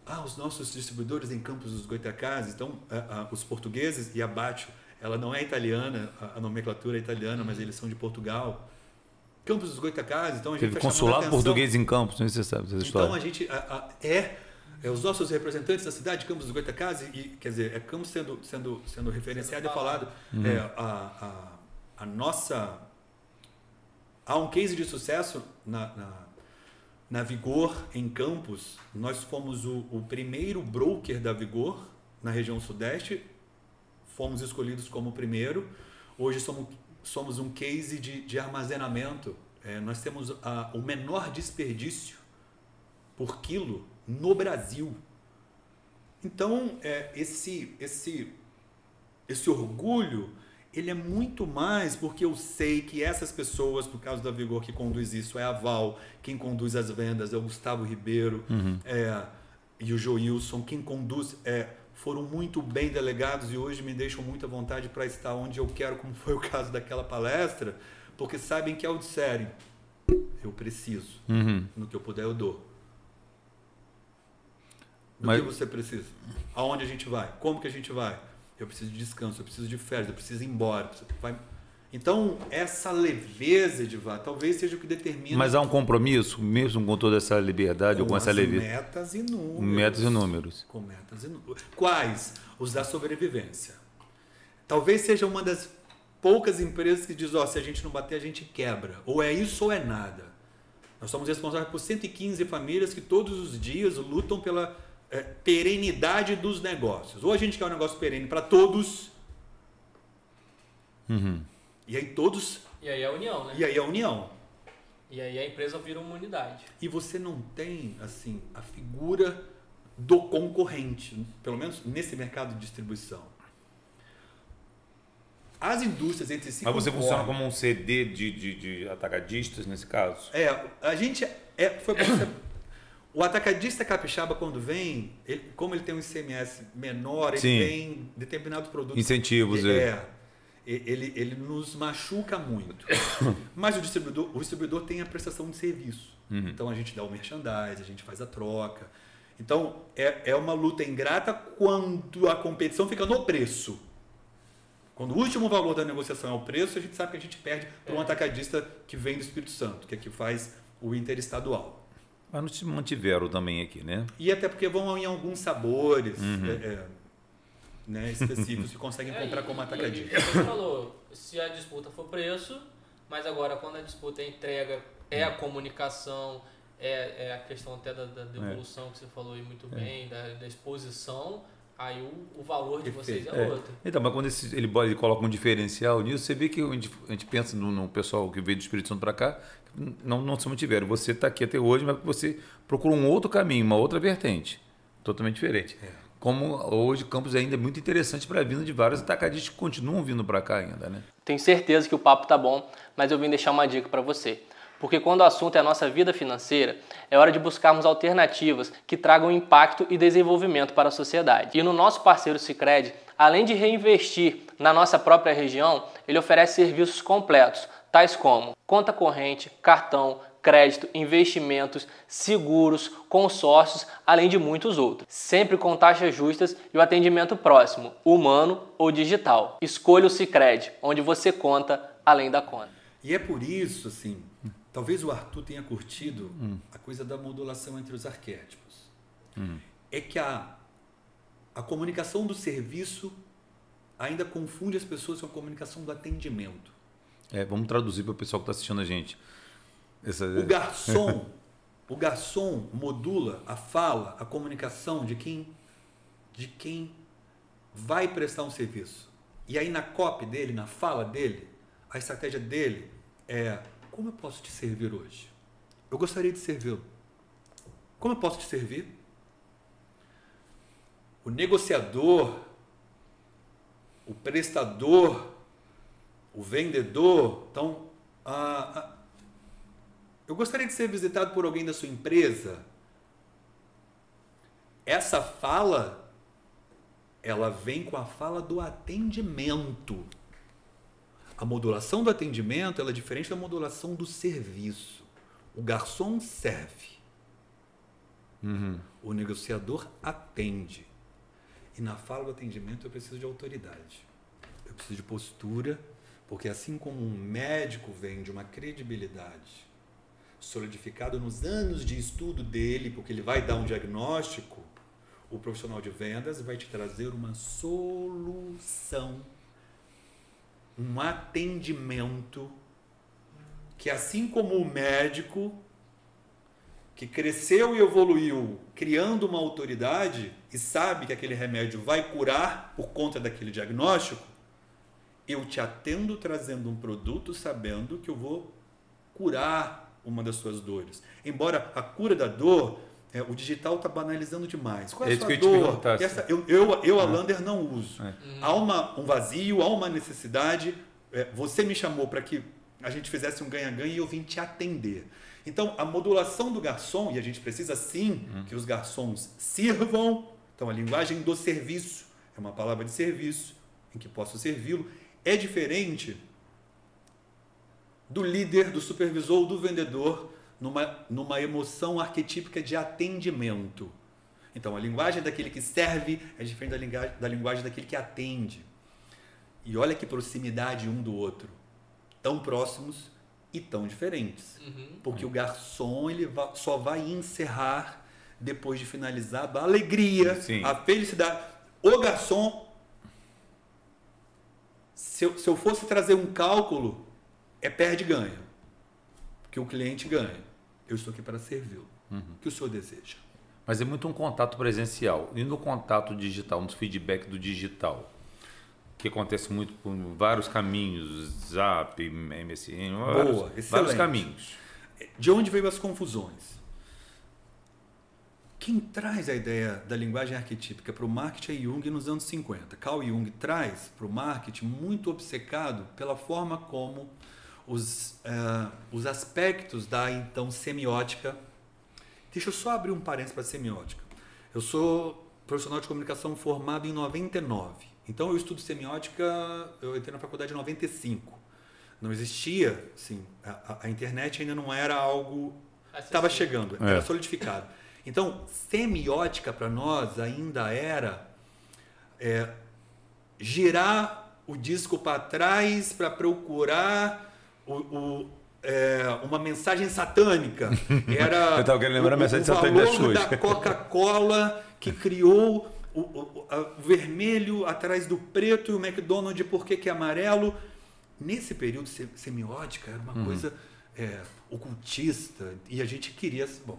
Speaker 3: Ah, os nossos distribuidores em Campos dos Goitacazes, então é, os portugueses e abaixo, ela não é italiana, a, a nomenclatura é italiana, mas eles são de Portugal. Campos dos Goitacazes, então a gente
Speaker 2: Teve consulado português em Campos, não sei se você sabe essa história.
Speaker 3: Então a gente a, é, é, os nossos representantes da cidade, Campos dos Goitacazes, e quer dizer, é Campos sendo sendo sendo referenciado e falado, uhum. é, a, a, a nossa há um case de sucesso na, na, na Vigor, em Campos. Nós fomos o, o primeiro broker da Vigor na região sudeste. Fomos escolhidos como primeiro. Hoje somos, somos um case de, de armazenamento. É, nós temos a, o menor desperdício por quilo no Brasil. Então, é, esse, esse, esse orgulho, ele é muito mais porque eu sei que essas pessoas, por causa da Vigor que conduz isso, é a Val, quem conduz as vendas é o Gustavo Ribeiro
Speaker 2: Uhum.
Speaker 3: é, e o Joilson, quem conduz, é, foram muito bem delegados e hoje me deixam muita vontade para estar onde eu quero, como foi o caso daquela palestra, porque sabem que ao disserem, eu preciso,
Speaker 2: Uhum.
Speaker 3: no que eu puder eu dou. Do
Speaker 2: Mas-
Speaker 3: que você precisa? Aonde a gente vai? Como que a gente vai? Eu preciso de descanso, eu preciso de férias, eu preciso ir embora. vai- Então, essa leveza, Edivar, talvez seja o que determina
Speaker 2: Mas há um compromisso, mesmo com toda essa liberdade, ou com essa leveza?
Speaker 3: metas e números.
Speaker 2: Metas e números.
Speaker 3: Com metas e números. Quais? Os da sobrevivência. Talvez seja uma das poucas empresas que diz, ó, se a gente não bater, a gente quebra. Ou é isso ou é nada. Nós somos responsáveis por 115 famílias que todos os dias lutam pela eh, perenidade dos negócios. Ou a gente quer um negócio perene para todos,
Speaker 2: Uhum.
Speaker 3: e aí todos,
Speaker 1: E aí é a união, né?
Speaker 3: e aí a união.
Speaker 1: E aí a empresa vira uma unidade.
Speaker 3: E você não tem, assim, a figura do concorrente, pelo menos nesse mercado de distribuição. As indústrias entre si
Speaker 2: Mas você
Speaker 3: concorrem.
Speaker 2: funciona como um CD de, de, de atacadistas nesse caso?
Speaker 3: É, a gente é, foi o atacadista capixaba quando vem, ele- como ele tem um ICMS menor, ele
Speaker 2: Sim.
Speaker 3: tem determinados produtos.
Speaker 2: Incentivos, é.
Speaker 3: é. E- Ele, ele nos machuca muito. Mas o distribuidor, o distribuidor tem a prestação de serviço.
Speaker 2: Uhum.
Speaker 3: Então a gente dá o merchandise, a gente faz a troca. Então é, é uma luta ingrata quando a competição fica no preço. Quando o último valor da negociação é o preço, a gente sabe que a gente perde para um
Speaker 1: É.
Speaker 3: atacadista que vem do Espírito Santo, que é que faz o interestadual.
Speaker 2: Mas não se mantiveram também aqui, né?
Speaker 3: E até porque vão em alguns sabores
Speaker 2: Uhum.
Speaker 3: é, é, né, específicos que conseguem
Speaker 1: É,
Speaker 3: comprar
Speaker 1: e-
Speaker 3: como atacadista.
Speaker 1: E, você falou, se a disputa for preço, mas agora quando a disputa é entrega, é a comunicação, é, é a questão até da, da devolução que você falou aí muito bem, da, da exposição, aí o, o valor de vocês é.
Speaker 2: É.
Speaker 1: outro.
Speaker 2: Então, mas quando esse- ele, ele coloca um diferencial nisso, você vê que a gente, a gente pensa no, no pessoal que veio do Espírito Santo para cá, não, não se mantiveram. Você está aqui até hoje, mas você procura um outro caminho, uma outra vertente, totalmente diferente.
Speaker 3: É.
Speaker 2: Como hoje Campos ainda é muito interessante para a vinda de vários atacadistas que continuam vindo para cá ainda, né?
Speaker 1: Tenho certeza que o papo tá bom, mas eu vim deixar uma dica para você. Porque quando o assunto é a nossa vida financeira, é hora de buscarmos alternativas que tragam impacto e desenvolvimento para a sociedade. E no nosso parceiro Sicredi, além de reinvestir na nossa própria região, ele oferece serviços completos, tais como conta corrente, cartão, crédito, investimentos, seguros, consórcios, além de muitos outros. Sempre com taxas justas e o atendimento próximo, humano ou digital. Escolha o Sicredi, onde você conta além da conta.
Speaker 3: E é por isso, assim, talvez o Arthur tenha curtido a coisa da modulação entre os arquétipos. É que a, a comunicação do serviço ainda confunde as pessoas com a comunicação do atendimento.
Speaker 2: É, vamos traduzir para o pessoal que está assistindo a gente. Essa,
Speaker 3: O garçom, o garçom modula a fala, a comunicação de quem de quem vai prestar um serviço. E aí na copy dele, na fala dele, a estratégia dele é como eu posso te servir hoje? Eu gostaria de servi-lo. Como eu posso te servir? O negociador, o prestador, o vendedor, então eu gostaria de ser visitado por alguém da sua empresa. Essa fala, ela vem com a fala do atendimento. A modulação do atendimento é diferente da modulação do serviço. O garçom serve.
Speaker 2: Uhum.
Speaker 3: O negociador atende. E na fala do atendimento eu preciso de autoridade. Eu preciso de postura, porque assim como um médico vem de uma credibilidade solidificado nos anos de estudo dele, porque ele vai dar um diagnóstico, o profissional de vendas vai te trazer uma solução, um atendimento que assim como o médico que cresceu e evoluiu criando uma autoridade e sabe que aquele remédio vai curar por conta daquele diagnóstico, eu te atendo trazendo um produto sabendo que eu vou curar uma das suas dores. Embora a cura da dor, é, o digital está banalizando demais. Qual é a sua dor? Essa, eu, eu, eu, a ah. Lander, não uso. É. Há uma, um vazio, há uma necessidade. É, você me chamou para que a gente fizesse um ganha-ganha e eu vim te atender. Então, a modulação do garçom, e a gente precisa sim hum. que os garçons sirvam, então a linguagem do serviço é uma palavra de serviço em que posso servi-lo, é diferente do líder, do supervisor ou do vendedor numa, numa emoção arquetípica de atendimento. Então, a linguagem daquele que serve é diferente da linguagem, da linguagem daquele que atende. E olha que proximidade um do outro. Tão próximos e tão diferentes. Uhum. Porque o garçom ele só vai encerrar depois de finalizar a alegria, Sim. a felicidade. O garçom, se eu, se eu fosse trazer um cálculo, é perde-ganha. Porque o cliente ganha. Eu estou aqui para servi-lo. Uhum. O que o senhor deseja?
Speaker 2: Mas é muito um contato presencial. E no contato digital, no feedback do digital, que acontece muito por vários caminhos, Zap, MSN, vários, Boa, vários caminhos.
Speaker 3: De onde veio as confusões? Quem traz a ideia da linguagem arquetípica para o marketing é Jung nos anos 50. Carl Jung traz para o marketing muito obcecado pela forma como os, uh, os aspectos da então semiótica. Deixa eu só abrir um parênteses para a semiótica. Eu sou profissional de comunicação formado em 99. Então eu estudo semiótica, eu entrei na faculdade em 95. Não existia, assim, a, a internet ainda não era algo estava chegando, é. era solidificado. Então, semiótica para nós ainda era é, girar o disco para trás para procurar o, o é, uma mensagem satânica. Era
Speaker 2: Eu estava querendo lembrar
Speaker 3: o, a
Speaker 2: mensagem
Speaker 3: o
Speaker 2: satânica
Speaker 3: da Coca-Cola que criou o, o, o, vermelho atrás do preto e o McDonald's por que, que é amarelo. Nesse período semiótica era uma uhum. coisa é, ocultista e a gente queria. Bom,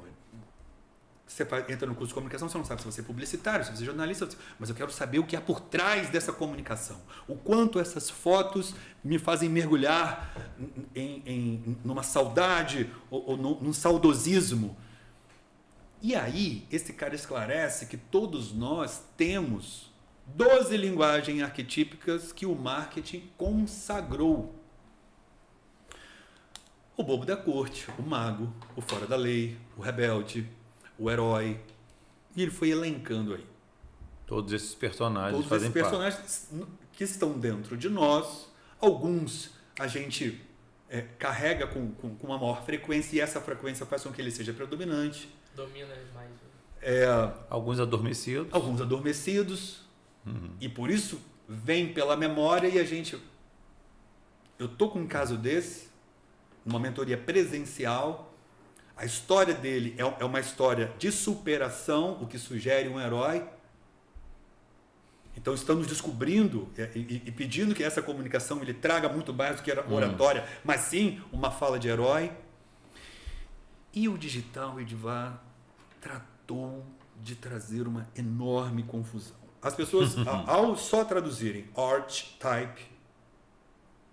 Speaker 3: você entra no curso de comunicação, você não sabe se você é publicitário, se você é jornalista, mas eu quero saber o que há por trás dessa comunicação. O quanto essas fotos me fazem mergulhar em, em numa saudade ou, ou num saudosismo e aí, esse cara esclarece que todos nós temos 12 linguagens arquetípicas que o marketing consagrou. O bobo da corte, o mago, o fora da lei, o rebelde, o herói. E ele foi elencando aí.
Speaker 2: Todos esses personagens
Speaker 3: Todos
Speaker 2: fazem
Speaker 3: esses personagens parte. que estão dentro de nós. Alguns a gente é, carrega com, com, com, uma maior frequência e essa frequência faz com que ele seja predominante.
Speaker 1: Domina mais.
Speaker 3: É,
Speaker 2: alguns adormecidos.
Speaker 3: Alguns adormecidos. Uhum. E por isso vem pela memória e a gente. Eu tô com um caso desse, numa mentoria presencial. A história dele é, é uma história de superação, o que sugere um herói. Então estamos descobrindo e, e, pedindo que essa comunicação ele traga muito mais do que a oratória, uhum. mas sim uma fala de herói. E o digital, Edvar, tratou de trazer uma enorme confusão. As pessoas, ao só traduzirem archetype,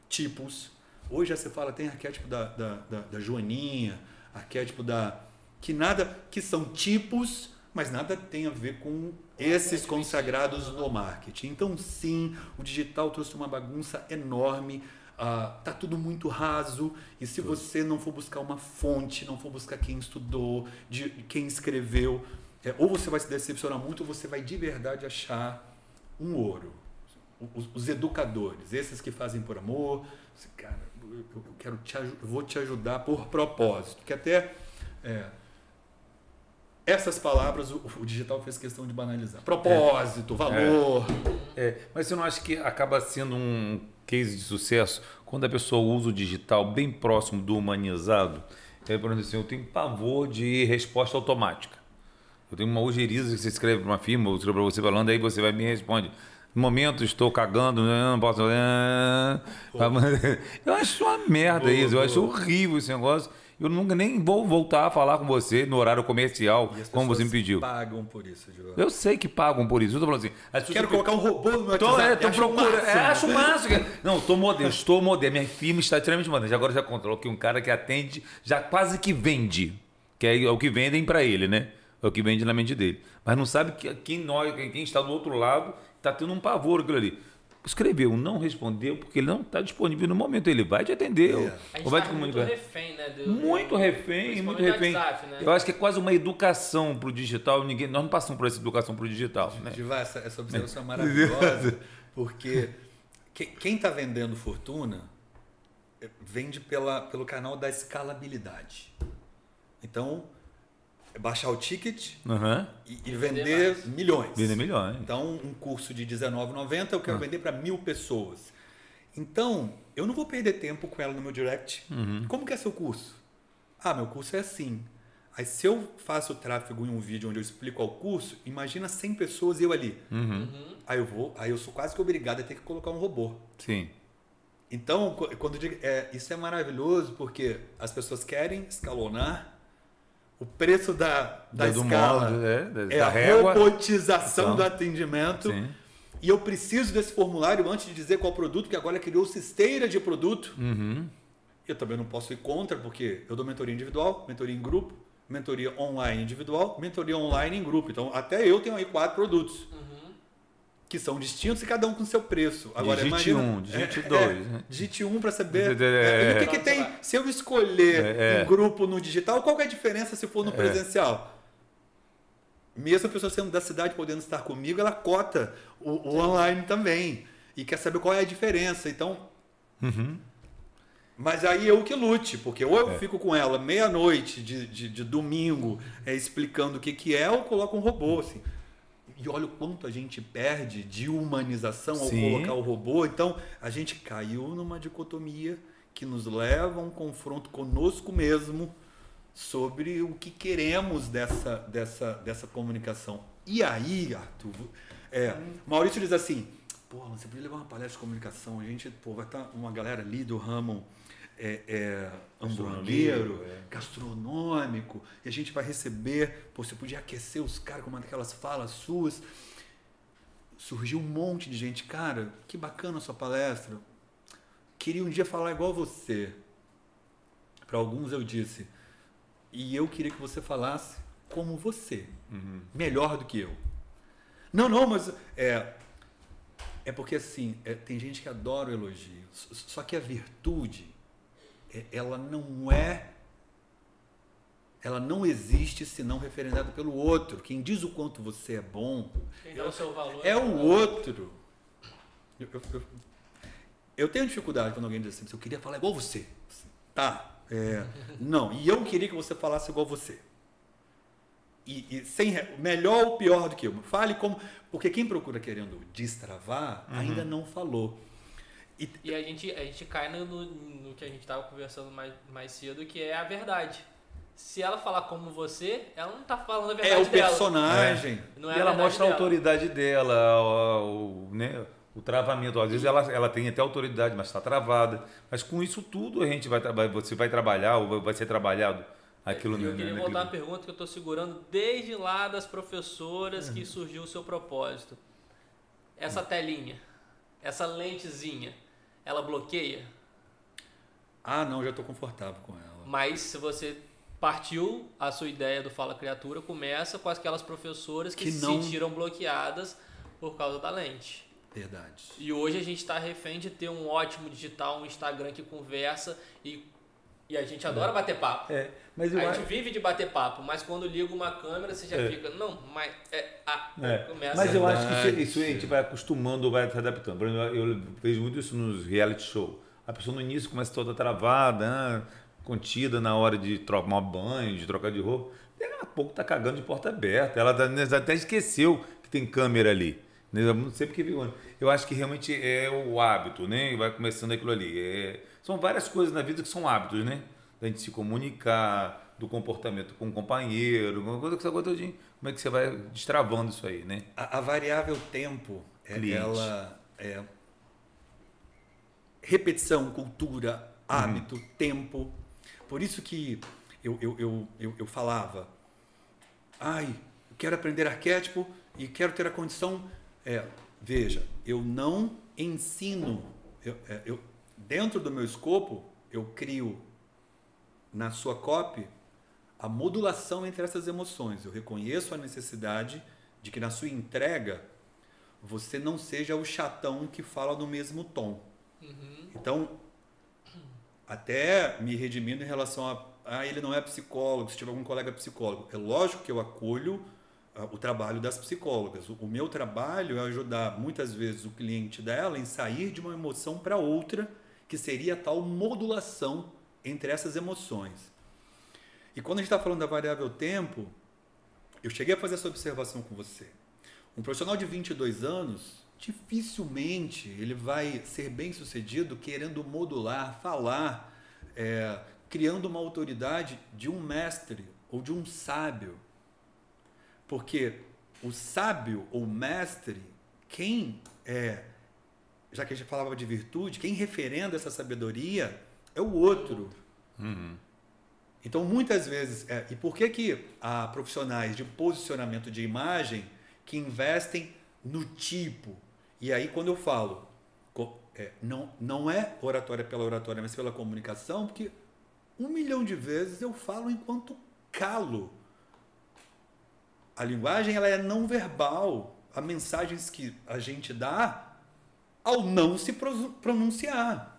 Speaker 3: tipos, hoje já se fala, tem arquétipo da, da, da, da Joaninha, arquétipo da. que nada. que são tipos, mas nada tem a ver com esses consagrados no marketing. Então, sim, o digital trouxe uma bagunça enorme ah, tá tudo muito raso e se você não for buscar uma fonte, não for buscar quem estudou, de quem escreveu, é, ou você vai se decepcionar muito, ou você vai de verdade achar um ouro. Os, os educadores, esses que fazem por amor, cara, eu, quero te eu vou te ajudar por propósito, que até é, essas palavras o, o, digital fez questão de banalizar. Propósito, é, valor.
Speaker 2: É, é, mas você não acha que acaba sendo um case de sucesso quando a pessoa usa o digital bem próximo do humanizado? É, por exemplo, assim, eu tenho pavor de resposta automática. Eu tenho uma ojeriza que você escreve para uma firma, eu escrevo para você falando, aí você vai me responde. No momento estou cagando, né, não posso. Eu acho uma merda isso, eu acho horrível esse negócio. Eu nunca nem vou voltar a falar com você no horário comercial, como você me pediu.
Speaker 3: pagam por isso, João.
Speaker 2: Eu sei que pagam por isso. Eu tô falando assim.
Speaker 3: Quero colocar um robô no meu
Speaker 2: Tô,
Speaker 3: WhatsApp.
Speaker 2: é, tô
Speaker 3: acho
Speaker 2: procurando. É, acho massa. Não, tô moderno, estou moderno. Minha firma está extremamente moderna. Agora já coloquei um cara que atende, já quase que vende. Que é o que vendem para ele, né? É o que vende na mente dele. Mas não sabe que quem, nós, quem está do outro lado está tendo um pavor aquilo ali. Escreveu, não respondeu, porque ele não está disponível no momento. Ele vai te atender.
Speaker 3: É.
Speaker 2: ou-
Speaker 1: A gente
Speaker 2: ou vai
Speaker 1: tá
Speaker 2: te
Speaker 1: muito
Speaker 2: comunicar.
Speaker 1: refém, né? do-
Speaker 2: Muito refém, muito refém.
Speaker 1: WhatsApp, né?
Speaker 2: Eu acho que é quase uma educação para o digital. Ninguém, nós não passamos por essa educação para o digital. Né?
Speaker 3: Diva, essa, essa observação é maravilhosa, porque que- quem está vendendo fortuna eh, vende pela, pelo canal da escalabilidade. Então, baixar o ticket
Speaker 2: Aham.
Speaker 3: e, e vender
Speaker 1: mais.
Speaker 3: milhões.
Speaker 2: Vender milhões.
Speaker 3: Então, um curso de R$19,90 eu quero vender para mil pessoas. Então, eu não vou perder tempo com ela no meu direct.
Speaker 2: Uhum.
Speaker 3: Como que é seu curso? Ah, meu curso é assim. Aí, se eu faço tráfego em um vídeo onde eu explico ao curso, imagina 100 pessoas e eu ali.
Speaker 2: Uhum.
Speaker 3: Aí eu vou, aí eu sou quase que obrigado a ter que colocar um robô.
Speaker 2: Sim.
Speaker 3: Então, qu- quando eu digo, é, isso é maravilhoso porque as pessoas querem escalonar o preço da, da
Speaker 2: do
Speaker 3: escala.
Speaker 2: modo, é,
Speaker 3: é
Speaker 2: da
Speaker 3: a
Speaker 2: régua.
Speaker 3: robotização
Speaker 2: Então,
Speaker 3: do atendimento.
Speaker 2: Sim.
Speaker 3: E eu preciso desse formulário antes de dizer qual produto, porque agora criou-se esteira de produto.
Speaker 2: Uhum.
Speaker 3: Eu também não posso ir contra, porque eu dou mentoria individual, mentoria em grupo, mentoria online individual, mentoria online em grupo. Então, até eu tenho aí quatro produtos.
Speaker 1: Uhum.
Speaker 3: Que são distintos e cada um com seu preço. Agora,
Speaker 2: Digite
Speaker 3: imagina,
Speaker 2: um, digite
Speaker 3: é,
Speaker 2: dois,
Speaker 3: É,
Speaker 2: né?
Speaker 3: digite um para saber.
Speaker 2: É,
Speaker 3: é, o que,
Speaker 1: é.
Speaker 3: que tem? Se eu escolher
Speaker 2: É, é.
Speaker 3: um grupo no digital, qual é a diferença se for no presencial? Mesmo a pessoa sendo da cidade podendo estar comigo, ela cota o, o online também. E quer saber qual é a diferença. Então,
Speaker 2: Uhum.
Speaker 3: mas aí eu que lute, porque ou eu fico com ela meia-noite de, de, de domingo é, explicando o que, que é, ou coloco um robô, assim. E olha o quanto a gente perde de humanização ao
Speaker 2: Sim.
Speaker 3: colocar o robô. Então, a gente caiu numa dicotomia que nos leva a um confronto conosco mesmo sobre o que queremos dessa, dessa, dessa comunicação. E aí, Arthur, é, Maurício diz assim, pô, você podia levar uma palestra de comunicação, a gente, pô, vai estar uma galera ali do ramo é, é, hamburguero,
Speaker 2: é.
Speaker 3: gastronômico, e a gente vai receber, pô, você podia aquecer os caras com uma daquelas falas suas. Surgiu um monte de gente, cara, que bacana a sua palestra. Queria um dia falar igual você. Para alguns eu disse, e eu queria que você falasse como você, melhor do que eu. Não, não, mas é, é porque assim, é, tem gente que adora o elogio. Só que a virtude, ela não é. Ela não existe se não referendada pelo outro. Quem diz o quanto você é bom
Speaker 1: Quem dá o seu valor.
Speaker 3: é o outro. Eu, eu- eu- eu tenho dificuldade quando alguém diz assim, eu queria falar igual você. Tá. é, não, e eu queria que você falasse igual você. E, e sem melhor ou pior do que eu. Fale como. Porque quem procura querendo destravar ainda não falou. E,
Speaker 1: E a gente, a gente cai no, no, no que a gente estava conversando mais, mais cedo, que é a verdade. Se ela falar como você, ela não tá falando a
Speaker 3: é
Speaker 1: verdade
Speaker 3: o
Speaker 1: dela.
Speaker 3: personagem.
Speaker 1: Não é
Speaker 2: e
Speaker 1: a
Speaker 2: ela mostra a
Speaker 1: dela.
Speaker 2: autoridade dela, o, o, né, o travamento. Às vezes ela, ela tem até autoridade, mas está travada. Mas com isso tudo a gente vai trabalhar, você vai trabalhar ou vai- vai ser trabalhado aquilo
Speaker 1: Eu
Speaker 2: né,
Speaker 1: queria
Speaker 2: naquilo.
Speaker 1: voltar à pergunta que eu estou segurando desde lá das professoras que surgiu o seu propósito. Essa telinha, essa lentezinha, ela bloqueia?
Speaker 3: Ah, não, já estou confortável com ela.
Speaker 1: Mas se você partiu a sua ideia do Fala Criatura, começa com aquelas professoras que,
Speaker 3: Que
Speaker 1: se
Speaker 3: não-
Speaker 1: sentiram bloqueadas por causa da lente.
Speaker 3: Verdade.
Speaker 1: E hoje a gente está refém de ter um ótimo digital, um Instagram que conversa e, e a gente adora bater papo.
Speaker 2: É, mas eu
Speaker 1: a
Speaker 2: acho
Speaker 1: gente vive de bater papo, mas quando liga uma câmera você já
Speaker 2: É.
Speaker 1: fica, não, mas é, ah,
Speaker 2: É,
Speaker 1: começa
Speaker 2: Mas eu acho que isso, isso a gente vai acostumando ou vai se adaptando. Por exemplo, eu vejo muito isso nos reality show. A pessoa no início começa toda travada, né, contida na hora de tomar banho, de trocar de roupa. Daqui a pouco tá cagando de porta aberta. Ela tá- até esqueceu que tem câmera ali. né? Eu Não sei porque ficou. Eu acho que realmente é o hábito, né? Vai começando aquilo ali. É- São várias coisas na vida que são hábitos, né? Da gente se comunicar, do comportamento com o companheiro, uma coisa que você todinha. Como é que você vai destravando isso aí, né?
Speaker 3: A, a variável tempo é,
Speaker 2: Cliente.
Speaker 3: ela é repetição, cultura, hábito, tempo. Por isso que eu, eu, eu, eu, eu falava, ai, quero aprender arquétipo e quero ter a condição. É, veja, eu não ensino, eu, é, eu, dentro do meu escopo, eu crio na sua copy a modulação entre essas emoções. Eu reconheço a necessidade de que na sua entrega você não seja o chatão que fala no mesmo tom. Então, até me redimindo em relação a ah, ele não é psicólogo, se tiver algum colega psicólogo. É lógico que eu acolho ah, o trabalho das psicólogas. O, o meu trabalho é ajudar muitas vezes o cliente dela em sair de uma emoção para outra, que seria a tal modulação entre essas emoções. E quando a gente está falando da variável tempo, eu cheguei a fazer essa observação com você. Um profissional de 22 anos, dificilmente ele vai ser bem sucedido querendo modular, falar, é, criando uma autoridade de um mestre ou de um sábio. Porque o sábio ou mestre, quem é, já que a gente falava de virtude, quem referenda essa sabedoria é o outro.
Speaker 2: Uhum.
Speaker 3: Então, muitas vezes, é, e por que, que há profissionais de posicionamento de imagem que investem no tipo? E aí, quando eu falo, é, não, não é oratória pela oratória, mas pela comunicação, porque um milhão de vezes eu falo enquanto calo. A linguagem ela é não verbal. Há mensagens que a gente dá ao não se pronunciar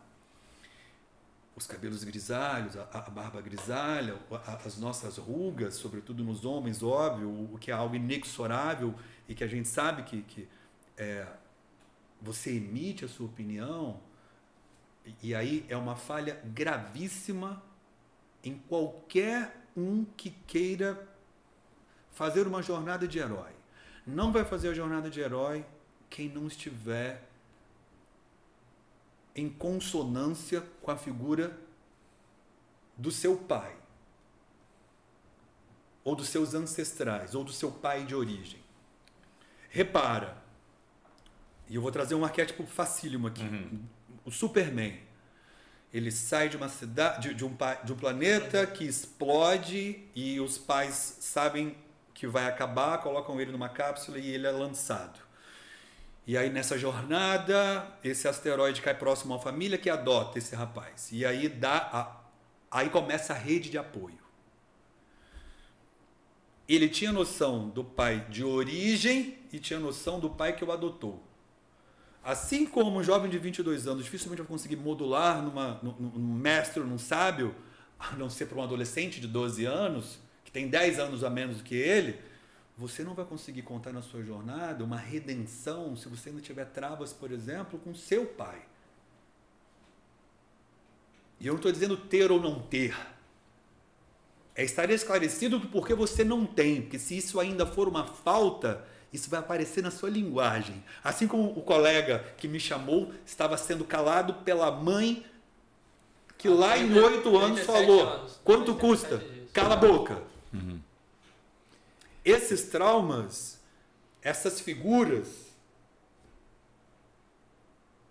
Speaker 3: os cabelos grisalhos, a, a barba grisalha, a, as nossas rugas, sobretudo nos homens, óbvio, o que é algo inexorável e que a gente sabe que, que é, você emite a sua opinião, e, e aí é uma falha gravíssima em qualquer um que queira fazer uma jornada de herói. Não vai fazer a jornada de herói quem não estiver em consonância com a figura do seu pai, ou dos seus ancestrais, ou do seu pai de origem. Repara, e eu vou trazer um arquétipo facílimo aqui:
Speaker 2: Uhum.
Speaker 3: o Superman. Ele sai de uma cidade, de, de um, de um planeta que explode e os pais sabem que vai acabar, colocam ele numa cápsula e ele é lançado. E aí nessa jornada, esse asteroide cai próximo à família que adota esse rapaz. E aí dá a, aí começa a rede de apoio. Ele tinha noção do pai de origem e tinha noção do pai que o adotou. Assim como um jovem de 22 anos dificilmente vai conseguir modular numa, num, num mestre, num sábio, a não ser para um adolescente de 12 anos, que tem 10 anos a menos do que ele, você não vai conseguir contar na sua jornada uma redenção se você não tiver travas, por exemplo, com seu pai. E eu não estou dizendo ter ou não ter. É estar esclarecido do porquê você não tem. Porque se isso ainda for uma falta, isso vai aparecer na sua linguagem. Assim como o colega que me chamou estava sendo calado pela mãe que lá em
Speaker 1: 30,
Speaker 3: oito anos
Speaker 1: 37
Speaker 3: falou:
Speaker 1: anos.
Speaker 3: quanto
Speaker 1: 37
Speaker 3: custa? Cala a boca. Esses traumas, essas figuras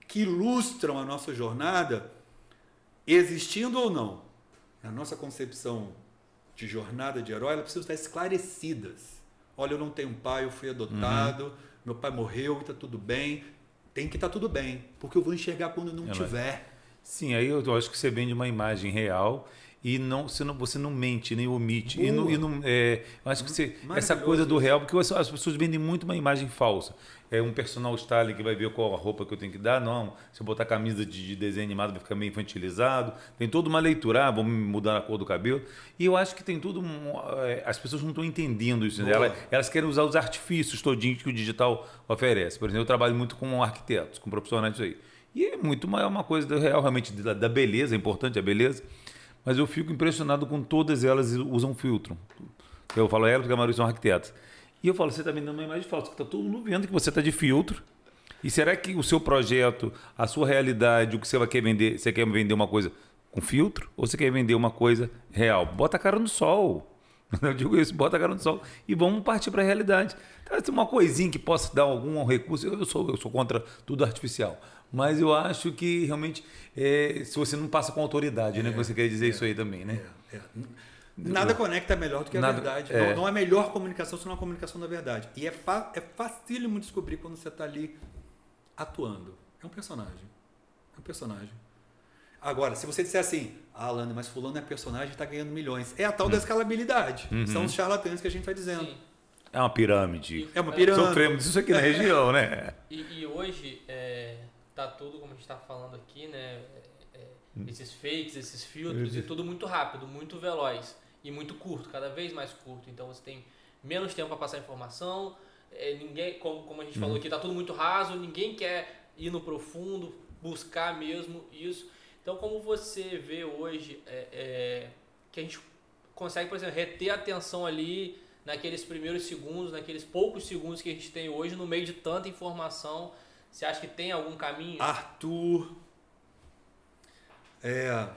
Speaker 3: que ilustram a nossa jornada, existindo ou não, a nossa concepção de jornada de herói, ela precisa estar esclarecidas. Olha, eu não tenho pai, eu fui adotado, meu pai morreu, está tudo bem. Tem que estar tudo bem, porque eu vou enxergar quando não
Speaker 2: É, mas-
Speaker 3: tiver.
Speaker 2: Sim, aí eu acho que você vende uma imagem real e não você não, você não mente nem omite e não, e não é, eu acho que você essa coisa do real porque as as pessoas vendem muito uma imagem falsa. É um personal styling que vai ver qual a roupa que eu tenho que dar não se eu botar camisa de, de desenho animado vai ficar meio infantilizado. Tem toda uma leitura ah, vamos mudar a cor do cabelo. E eu acho que tem tudo é, as pessoas não estão entendendo isso né?
Speaker 3: Boa.
Speaker 2: elas, elas querem usar os artifícios todinhos que o digital oferece. Por exemplo eu trabalho muito com arquitetos com profissionais disso aí. E é muito uma, uma coisa do real, realmente, da, da beleza, é importante a beleza. Mas eu fico impressionado com todas elas usam filtro. Eu falo elas porque a maioria são arquitetos. E eu falo, você está me dando uma imagem falsa, que está todo mundo vendo que você está de filtro. E será que o seu projeto, a sua realidade, o que você vai querer vender, você quer vender uma coisa com filtro ou você quer vender uma coisa real? Bota a cara no sol. Eu digo isso, bota a cara no sol e vamos partir para a realidade. Então, uma coisinha que possa dar algum recurso. Eu sou, eu sou contra tudo artificial. Mas eu acho que realmente, é, se você não passa com autoridade, né? Você quer dizer isso aí também, né?
Speaker 3: É, é. Nada conecta melhor do que a
Speaker 2: Nada-
Speaker 3: verdade.
Speaker 2: é.
Speaker 3: Não, não é melhor comunicação se não é a comunicação da verdade. E é, fa é facílimo descobrir quando você está ali atuando. É um personagem. É um personagem. Agora, se você disser assim, ah, Alana, mas fulano é personagem e está ganhando milhões. É a tal da escalabilidade. São os charlatães que a gente está dizendo.
Speaker 1: Sim.
Speaker 2: É uma pirâmide.
Speaker 3: É uma pirâmide.
Speaker 2: Sofremos disso aqui na região, né?
Speaker 1: E, e hoje é, tá tudo, como a gente está falando aqui, né? é, é, esses fakes, esses filtros, e tudo muito rápido, muito veloz e muito curto, cada vez mais curto. Então você tem menos tempo para passar informação. é, ninguém, como, como a gente falou aqui, tá tudo muito raso. Ninguém quer ir no profundo, buscar mesmo isso. Então, como você vê hoje é, é, que a gente consegue, por exemplo, reter a atenção ali naqueles primeiros segundos, naqueles poucos segundos que a gente tem hoje, no meio de tanta informação. Você acha que tem algum caminho?
Speaker 3: Arthur. É,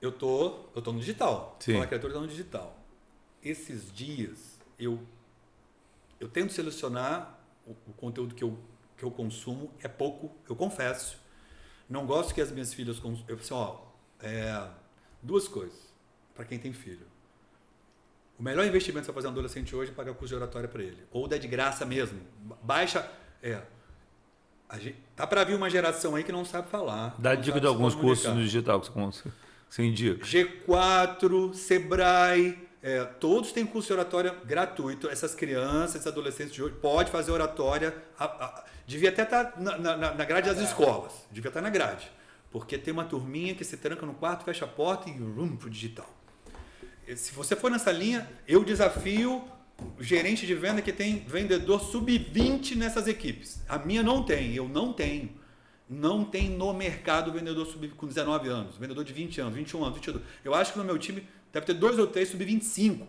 Speaker 3: eu tô, eu tô no digital.
Speaker 2: Sim.
Speaker 3: Fala criatura tá no digital. Esses dias eu eu tento selecionar o, o conteúdo que eu que eu consumo é pouco, eu confesso. Não gosto que as minhas filhas cons... eu assim, ó, é, duas coisas para quem tem filho. O melhor investimento que você vai fazer um adolescente hoje é pagar curso de oratória para ele. Ou dá de graça mesmo. Ba- Baixa. É, gente, tá para vir uma geração aí que não sabe falar.
Speaker 2: Dá dica de alguns cursos no digital que você, você indica.
Speaker 3: G4, Sebrae, é, todos têm curso de oratória gratuito. Essas crianças, esses adolescentes de hoje, pode fazer oratória. a- a- devia até estar na, na, na grade das escolas. Devia estar na grade. Porque tem uma turminha que se tranca no quarto, fecha a porta e rum pro digital. Se você for nessa linha, eu desafio gerente de venda que tem vendedor sub-20 nessas equipes. A minha não tem, eu não tenho. Não tem no mercado vendedor sub com 19 anos, vendedor de 20 anos, 21 anos, 22. Eu acho que no meu time deve ter dois ou três sub-25.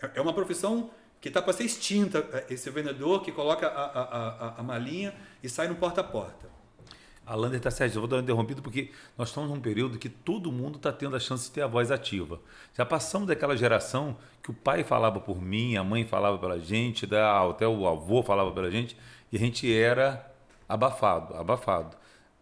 Speaker 3: É é uma profissão que está para ser extinta, é, esse vendedor que coloca a, a, a, a malinha e sai no porta a porta.
Speaker 2: A Lander está certo, eu vou dar uma interrompida porque nós estamos num período que todo mundo está tendo a chance de ter a voz ativa. Já passamos daquela geração que o pai falava por mim, a mãe falava pela gente, da- até o avô falava pela gente, e a gente era abafado, abafado.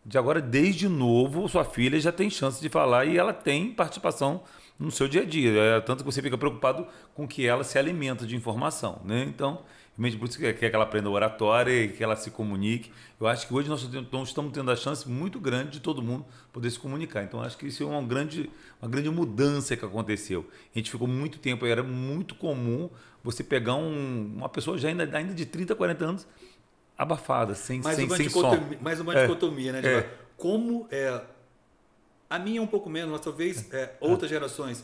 Speaker 2: De agora, desde novo, sua filha já tem chance de falar e ela tem participação no seu dia a dia. É, tanto que você fica preocupado com que ela se alimenta de informação. Né? Então, realmente por isso que quer que ela aprenda oratória e que ela se comunique. Eu acho que hoje nós nós estamos tendo a chance muito grande de todo mundo poder se comunicar. Então, acho que isso é uma grande, uma grande mudança que aconteceu. A gente ficou muito tempo, era muito comum você pegar um- uma pessoa já ainda, ainda de 30, 40 anos abafada, sem,
Speaker 3: mais
Speaker 2: sem,
Speaker 3: uma
Speaker 2: sem som.
Speaker 3: mais uma
Speaker 2: É.
Speaker 3: dicotomia, né?
Speaker 2: É.
Speaker 3: Tipo, Como é, a minha é um pouco menos, mas talvez é, outras gerações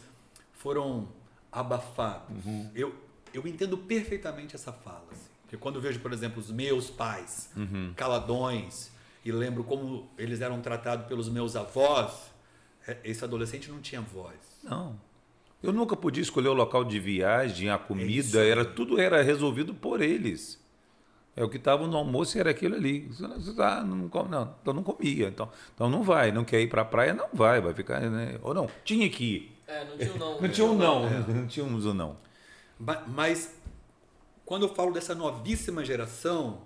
Speaker 3: foram abafadas.
Speaker 2: Uhum.
Speaker 3: Eu, eu entendo perfeitamente essa fala. Assim, porque quando eu vejo, por exemplo, os meus pais
Speaker 2: Uhum.
Speaker 3: caladões e lembro como eles eram tratados pelos meus avós, é, esse adolescente não tinha voz.
Speaker 2: Não. Eu nunca podia escolher o local de viagem, a comida,
Speaker 3: aí.
Speaker 2: era tudo era resolvido por eles. É o que estava no almoço era aquilo ali. Ah, não, come, não, então não comia. Então, então não vai. Não quer ir para a praia? Não vai. Vai ficar. Né? Ou não. Tinha que ir.
Speaker 1: É, não tinha um não.
Speaker 2: Não tinha um não. Não tinha um não.
Speaker 3: Ma- Mas quando eu falo dessa novíssima geração,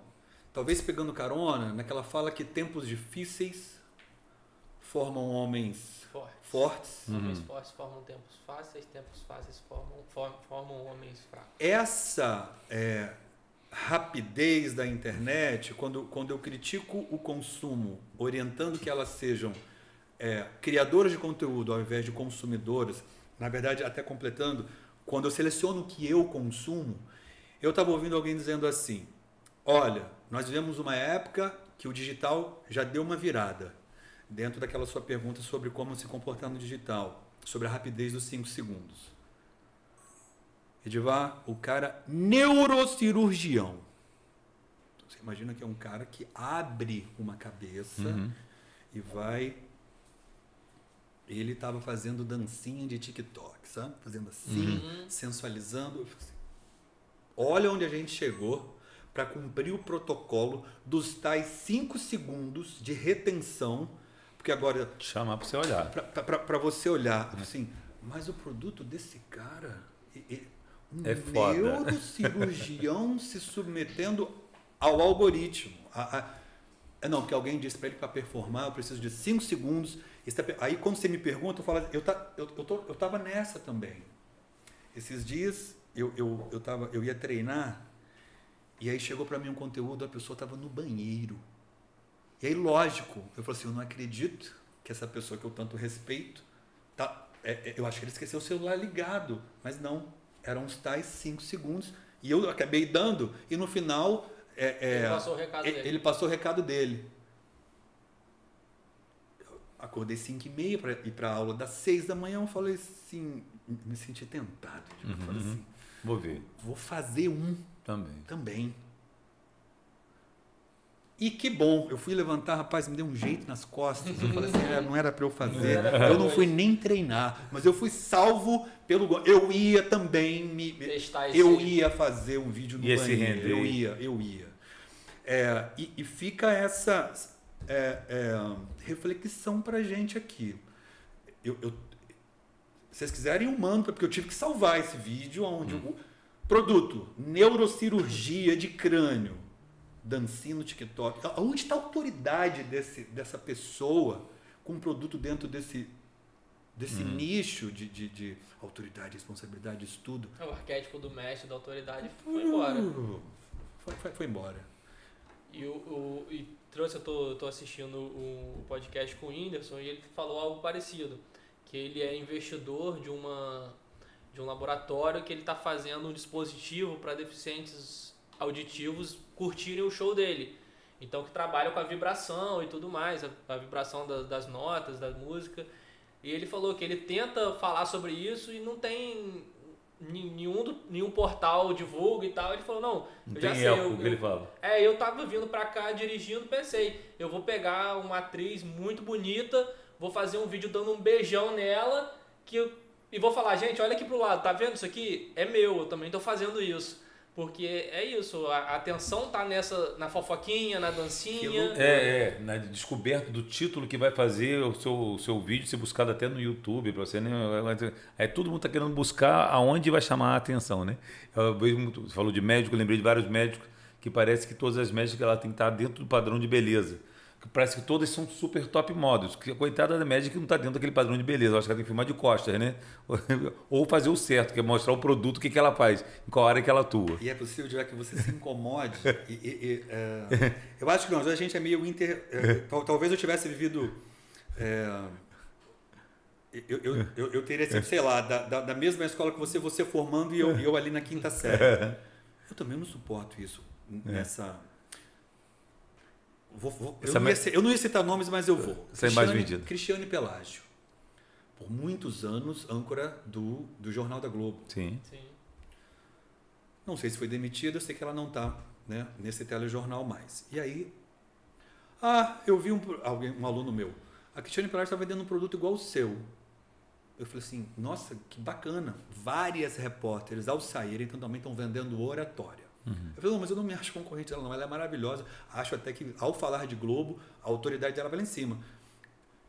Speaker 3: talvez pegando carona naquela fala que tempos difíceis formam homens
Speaker 1: Forte.
Speaker 3: fortes.
Speaker 1: Homens fortes formam tempos fáceis, tempos fáceis formam, for- formam homens fracos.
Speaker 3: Essa é, rapidez da internet, quando, quando eu critico o consumo, orientando que elas sejam é, criadoras de conteúdo ao invés de consumidoras, na verdade, até completando, quando eu seleciono o que eu consumo, eu estava ouvindo alguém dizendo assim: olha, nós vivemos uma época que o digital já deu uma virada. Dentro daquela sua pergunta sobre como se comportar no digital, sobre a rapidez dos 5 segundos. Edivar, o cara neurocirurgião. Então, você imagina que é um cara que abre uma cabeça e vai. Ele estava fazendo dancinha de TikTok, sabe? Fazendo assim, sensualizando. Eu falei assim, Olha onde a gente chegou para cumprir o protocolo dos tais 5 segundos de retenção, porque agora
Speaker 2: Chamar para você olhar.
Speaker 3: para você olhar assim, mas o produto desse cara, e- e-
Speaker 2: É foda.
Speaker 3: neurocirurgião se submetendo ao algoritmo. A- a- é, não, porque alguém disse para ele que para performar eu preciso de 5 segundos. Tá Aí quando você me pergunta, eu falo, eu, tá, eu, eu, tô, eu tava nessa também. Esses dias eu, eu, eu, tava, eu ia treinar e aí chegou para mim um conteúdo, a pessoa estava no banheiro. E aí, lógico, eu falei assim, eu não acredito que essa pessoa que eu tanto respeito, tá, é- é- eu acho que ele esqueceu o celular ligado, mas não, eram uns tais 5 segundos. E eu acabei dando, e no final... é, é,
Speaker 1: Ele passou
Speaker 3: ele passou o recado dele. Acordei 5 e meia para ir para aula. Das 6 da manhã eu falei assim, me senti tentado. Tipo, eu falei assim,
Speaker 2: Vou ver.
Speaker 3: vou fazer um
Speaker 2: Também.
Speaker 3: também. E que bom, eu fui levantar, rapaz, me deu um jeito nas costas. Eu falei assim, é, não era para eu fazer. Eu não fui nem treinar, mas eu fui salvo pelo. Eu ia também me.
Speaker 1: Testar esse-
Speaker 3: Eu ia fazer um vídeo no
Speaker 2: se
Speaker 3: banheiro. Eu ia, eu ia. É, e, e fica essa é, é, reflexão pra gente aqui. Eu, eu, se vocês quiserem, eu mando, porque eu tive que salvar esse vídeo onde o produto, neurocirurgia de crânio, dancinha no TikTok. Onde está a autoridade desse, dessa pessoa com um produto dentro desse, desse nicho de, de, de autoridade, responsabilidade, estudo?
Speaker 1: O arquétipo do mestre, da autoridade, foi embora.
Speaker 3: Uh, Foi, foi, foi embora.
Speaker 1: E, o, o- e trouxe, eu tô, tô assistindo o podcast com o Whindersson e ele falou algo parecido. Que ele é investidor de uma de um laboratório que ele está fazendo um dispositivo para deficientes auditivos curtirem o show dele. Então que trabalha com a vibração e tudo mais, a, a vibração da- das notas, da música. E ele falou que ele tenta falar sobre isso e não tem nenhum, do- nenhum portal divulga e tal. Ele falou, não,
Speaker 2: Não
Speaker 1: eu já sei, eu,
Speaker 2: que ele fala.
Speaker 1: é, eu tava vindo pra cá dirigindo, pensei, eu vou pegar uma atriz muito bonita, vou fazer um vídeo dando um beijão nela, que eu- e vou falar, gente, olha aqui pro lado, tá vendo isso aqui? É meu, eu também tô fazendo isso. Porque é isso, a atenção tá nessa, na fofoquinha, na dancinha.
Speaker 2: É, é, na descoberta do título que vai fazer o seu, o seu vídeo ser buscado até no YouTube, para você nem. Aí todo mundo está querendo buscar aonde vai chamar a atenção, né? Eu vejo muito, você falou de médico, eu lembrei de vários médicos que parece que todas as médicas ela tem que estar dentro do padrão de beleza. Que Parece que todas são super top models. Que a coitada da médica que não está dentro daquele padrão de beleza. Eu acho que ela tem que filmar de costas, né? Ou fazer o certo, que é mostrar o produto, o que, que ela faz, em qual área que ela atua.
Speaker 3: E é possível já que você se incomode. e, e- e, é, eu acho que nós, a gente é meio inter. é, tal- talvez eu tivesse vivido. é, eu, eu, eu, eu teria sido, sei lá, da, da, da mesma escola que você, você formando e eu, eu ali na quinta série. Eu também não suporto isso nessa. Vou- vou- eu, não ia, eu não ia citar nomes, mas eu vou.
Speaker 2: É mais
Speaker 3: Cristiane-
Speaker 2: medida.
Speaker 3: Cristiane Pelágio. Por muitos anos, âncora do, do Jornal da Globo.
Speaker 2: Sim.
Speaker 1: Sim.
Speaker 3: Não sei se foi demitida, eu sei que ela não está né, nesse telejornal mais. E aí, ah, eu vi um, alguém, um aluno meu, a Cristiane Pelágio está vendendo um produto igual o seu. Eu falei assim, nossa, que bacana. Várias repórteres, ao saírem, também estão vendendo oratória. Eu falei, não, mas eu não me acho concorrente dela, não. Ela é maravilhosa. Acho até que, ao falar de Globo, a autoridade dela vai lá em cima.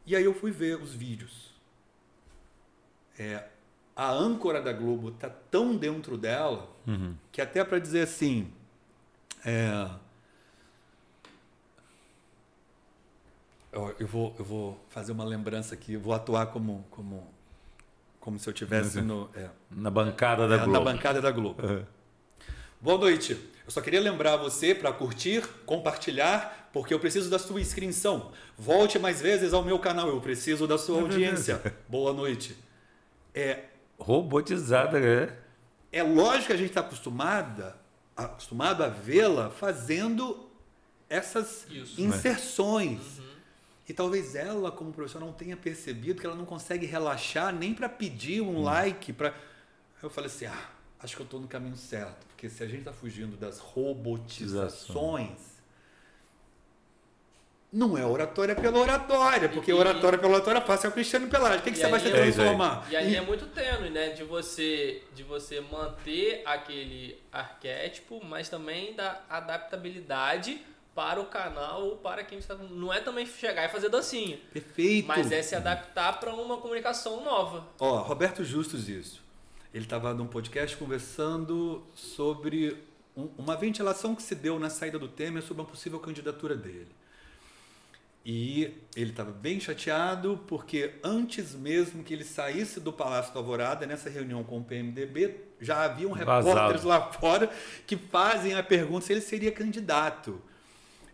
Speaker 3: E aí eu fui ver os vídeos. É, a âncora da Globo tá tão dentro dela
Speaker 2: Uhum.
Speaker 3: que até para dizer assim, é, eu vou, eu vou fazer uma lembrança aqui, vou atuar como, como, como se eu tivesse no, é,
Speaker 2: Na bancada da
Speaker 3: é,
Speaker 2: Globo.
Speaker 3: na bancada da Globo.
Speaker 2: Uhum.
Speaker 3: Boa noite. Eu só queria lembrar você para curtir, compartilhar, porque eu preciso da sua inscrição. Volte mais vezes ao meu canal, eu preciso da sua audiência. Boa noite. É,
Speaker 2: Robotizada, é.
Speaker 3: é lógico que a gente está acostumada, acostumado a vê-la fazendo essas
Speaker 1: Isso.
Speaker 3: inserções. E talvez ela, como professora, não tenha percebido que ela não consegue relaxar nem para pedir um like. Pra... Eu falei assim: ah, acho que eu estou no caminho certo. Porque se a gente está fugindo das robotizações, não é oratória pela oratória. Porque
Speaker 1: E-
Speaker 3: oratória pela oratória fácil é o Cristiano Pelagio. O que, que
Speaker 1: E
Speaker 3: você vai
Speaker 1: aí
Speaker 3: se
Speaker 1: é
Speaker 2: isso aí.
Speaker 3: transformar?
Speaker 1: E aí é muito tênue, né? De você, de você manter aquele arquétipo, mas também da adaptabilidade para o canal ou para quem está. Não é também chegar e fazer dancinha,
Speaker 3: Perfeito.
Speaker 1: mas é se adaptar para uma comunicação nova.
Speaker 3: Ó, Roberto Justus isso. Ele estava num podcast conversando sobre um, uma ventilação que se deu na saída do Temer sobre uma possível candidatura dele. E ele estava bem chateado porque antes mesmo que ele saísse do Palácio do Alvorada, nessa reunião com o PMDB, já haviam
Speaker 2: Vazado.
Speaker 3: repórteres lá fora que fazem a pergunta se ele seria candidato.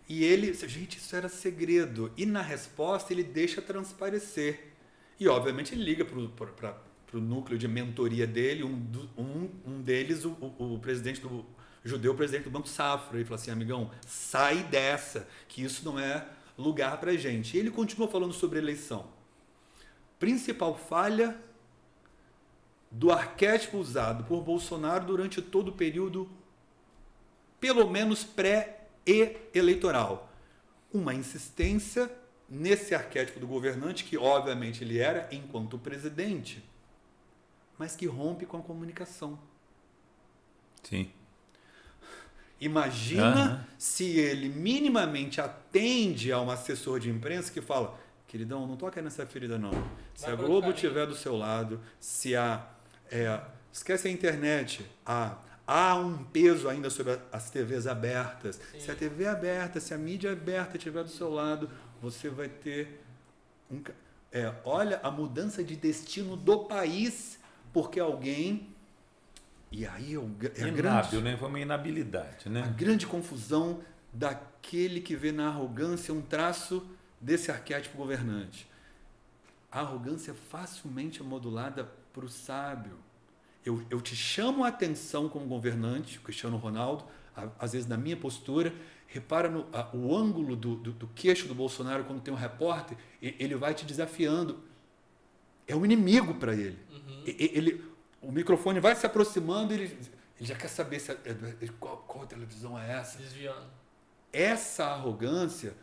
Speaker 3: E ele, gente, isso era segredo. E na resposta ele deixa transparecer. E obviamente ele liga para o núcleo de mentoria dele, um, um, um deles, o, o, o presidente do judeu, o presidente do Banco Safra. Ele fala assim, amigão, sai dessa, que isso não é lugar para gente. E ele continua falando sobre eleição. Principal falha do arquétipo usado por Bolsonaro durante todo o período, pelo menos pré e eleitoral. Uma insistência nesse arquétipo do governante, que obviamente ele era enquanto presidente, mas que rompe com a comunicação.
Speaker 2: Sim.
Speaker 3: Imagina
Speaker 2: Aham.
Speaker 3: se ele minimamente atende a um assessor de imprensa que fala: queridão, não toca nessa ferida, não. Se
Speaker 1: Vai
Speaker 3: a Globo
Speaker 1: outro caminho."
Speaker 3: estiver do seu lado, se a. é, esquece a internet, há, há um peso ainda sobre a- as TVs abertas.
Speaker 1: Sim.
Speaker 3: Se a TV é aberta, se a mídia aberta estiver do seu lado, você vai ter um. é, olha a mudança de destino do país, porque alguém. E aí é, o é a grande.
Speaker 2: Inábil, né? Foi uma inabilidade,
Speaker 3: A
Speaker 2: né?
Speaker 3: grande confusão daquele que vê na arrogância um traço desse arquétipo governante. A arrogância é facilmente modulada para o sábio. Eu, eu te chamo a atenção como governante, Cristiano Ronaldo, a- às vezes na minha postura, repara no a- o ângulo do, do, do queixo do Bolsonaro quando tem um repórter, ele vai te desafiando. É um inimigo para ele.
Speaker 1: Uhum.
Speaker 3: Ele. O microfone vai se aproximando e ele, ele já quer saber se, é- é- qual, qual televisão é essa.
Speaker 1: Desviando.
Speaker 3: Essa arrogância,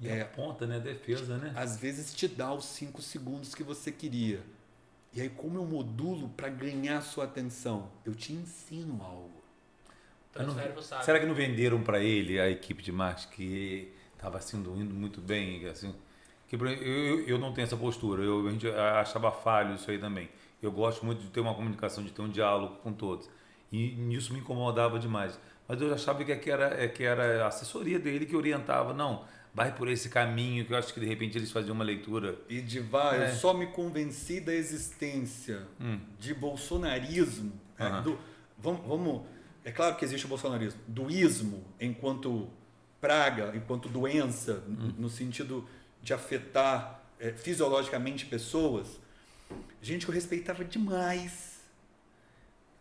Speaker 2: E
Speaker 3: É.
Speaker 2: aponta, né? Defesa, né?
Speaker 3: às vezes, te dá os cinco segundos que você queria. E aí, como eu modulo para ganhar sua atenção? Eu te ensino algo.
Speaker 2: Não-. Será que não venderam para ele a equipe de marketing que estava assim, indo muito bem? Assim, que eu, eu, eu não tenho essa postura, eu a gente achava falho isso aí também. Eu gosto muito de ter uma comunicação, de ter um diálogo com todos. E nisso me incomodava demais. Mas eu achava que era, é que era a assessoria dele que orientava, não, vai por esse caminho, que eu acho que de repente eles faziam uma leitura.
Speaker 3: E de vai,
Speaker 2: É.
Speaker 3: eu só me convenci da existência
Speaker 2: Hum.
Speaker 3: de bolsonarismo. né,
Speaker 2: Aham.
Speaker 3: do- vamos, vamos- é claro que existe o bolsonarismo. Do ismo, enquanto praga, enquanto doença,
Speaker 2: Hum.
Speaker 3: no sentido de afetar é, fisiologicamente pessoas. Gente que eu respeitava demais.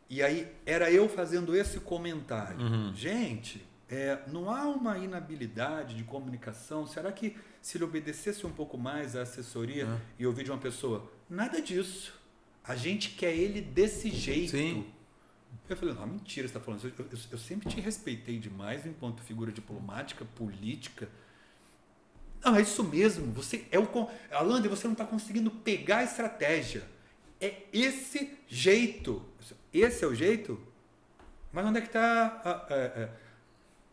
Speaker 3: E aí era eu fazendo esse comentário.
Speaker 2: Uhum.
Speaker 3: Gente, é, não há uma inabilidade de comunicação? Será que se ele obedecesse um pouco mais à assessoria
Speaker 2: Ah.
Speaker 3: e ouvir de uma pessoa, nada disso. A gente quer ele desse jeito.
Speaker 2: Sim.
Speaker 3: Eu falei, não, mentira, você está falando. Eu, eu- eu sempre te respeitei demais enquanto figura diplomática, política. Não, é isso mesmo. Você é o. Alander, você não está conseguindo pegar a estratégia. É esse jeito. Esse é o jeito? Mas onde é que está.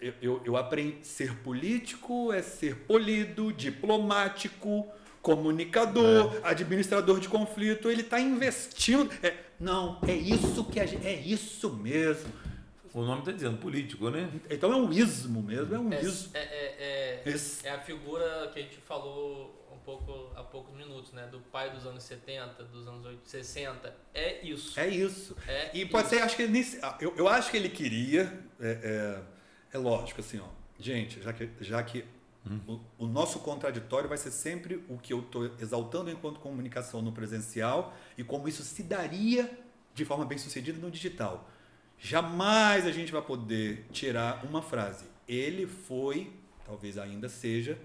Speaker 3: eu, eu, eu aprendi. Ser político é ser polido, diplomático, comunicador, administrador de conflito. Ele está investindo. é, não, é isso que a gente. É isso mesmo.
Speaker 2: O nome está dizendo político, né?
Speaker 3: Então é um ismo mesmo, é um
Speaker 1: É,
Speaker 3: ismo.
Speaker 1: é, é, é, é a figura que a gente falou um pouco há poucos minutos, né? Do pai dos anos 70, dos anos 80, 60. É isso.
Speaker 3: É isso.
Speaker 1: É
Speaker 3: E pode
Speaker 1: isso.
Speaker 3: ser, acho que ele ah, eu, eu acho que ele queria, é, é, é lógico, assim, ó, gente, já que, já que o, o nosso contraditório vai ser sempre o que eu estou exaltando enquanto comunicação no presencial e como isso se daria de forma bem sucedida no digital. Jamais a gente vai poder tirar uma frase. Ele foi, talvez ainda seja,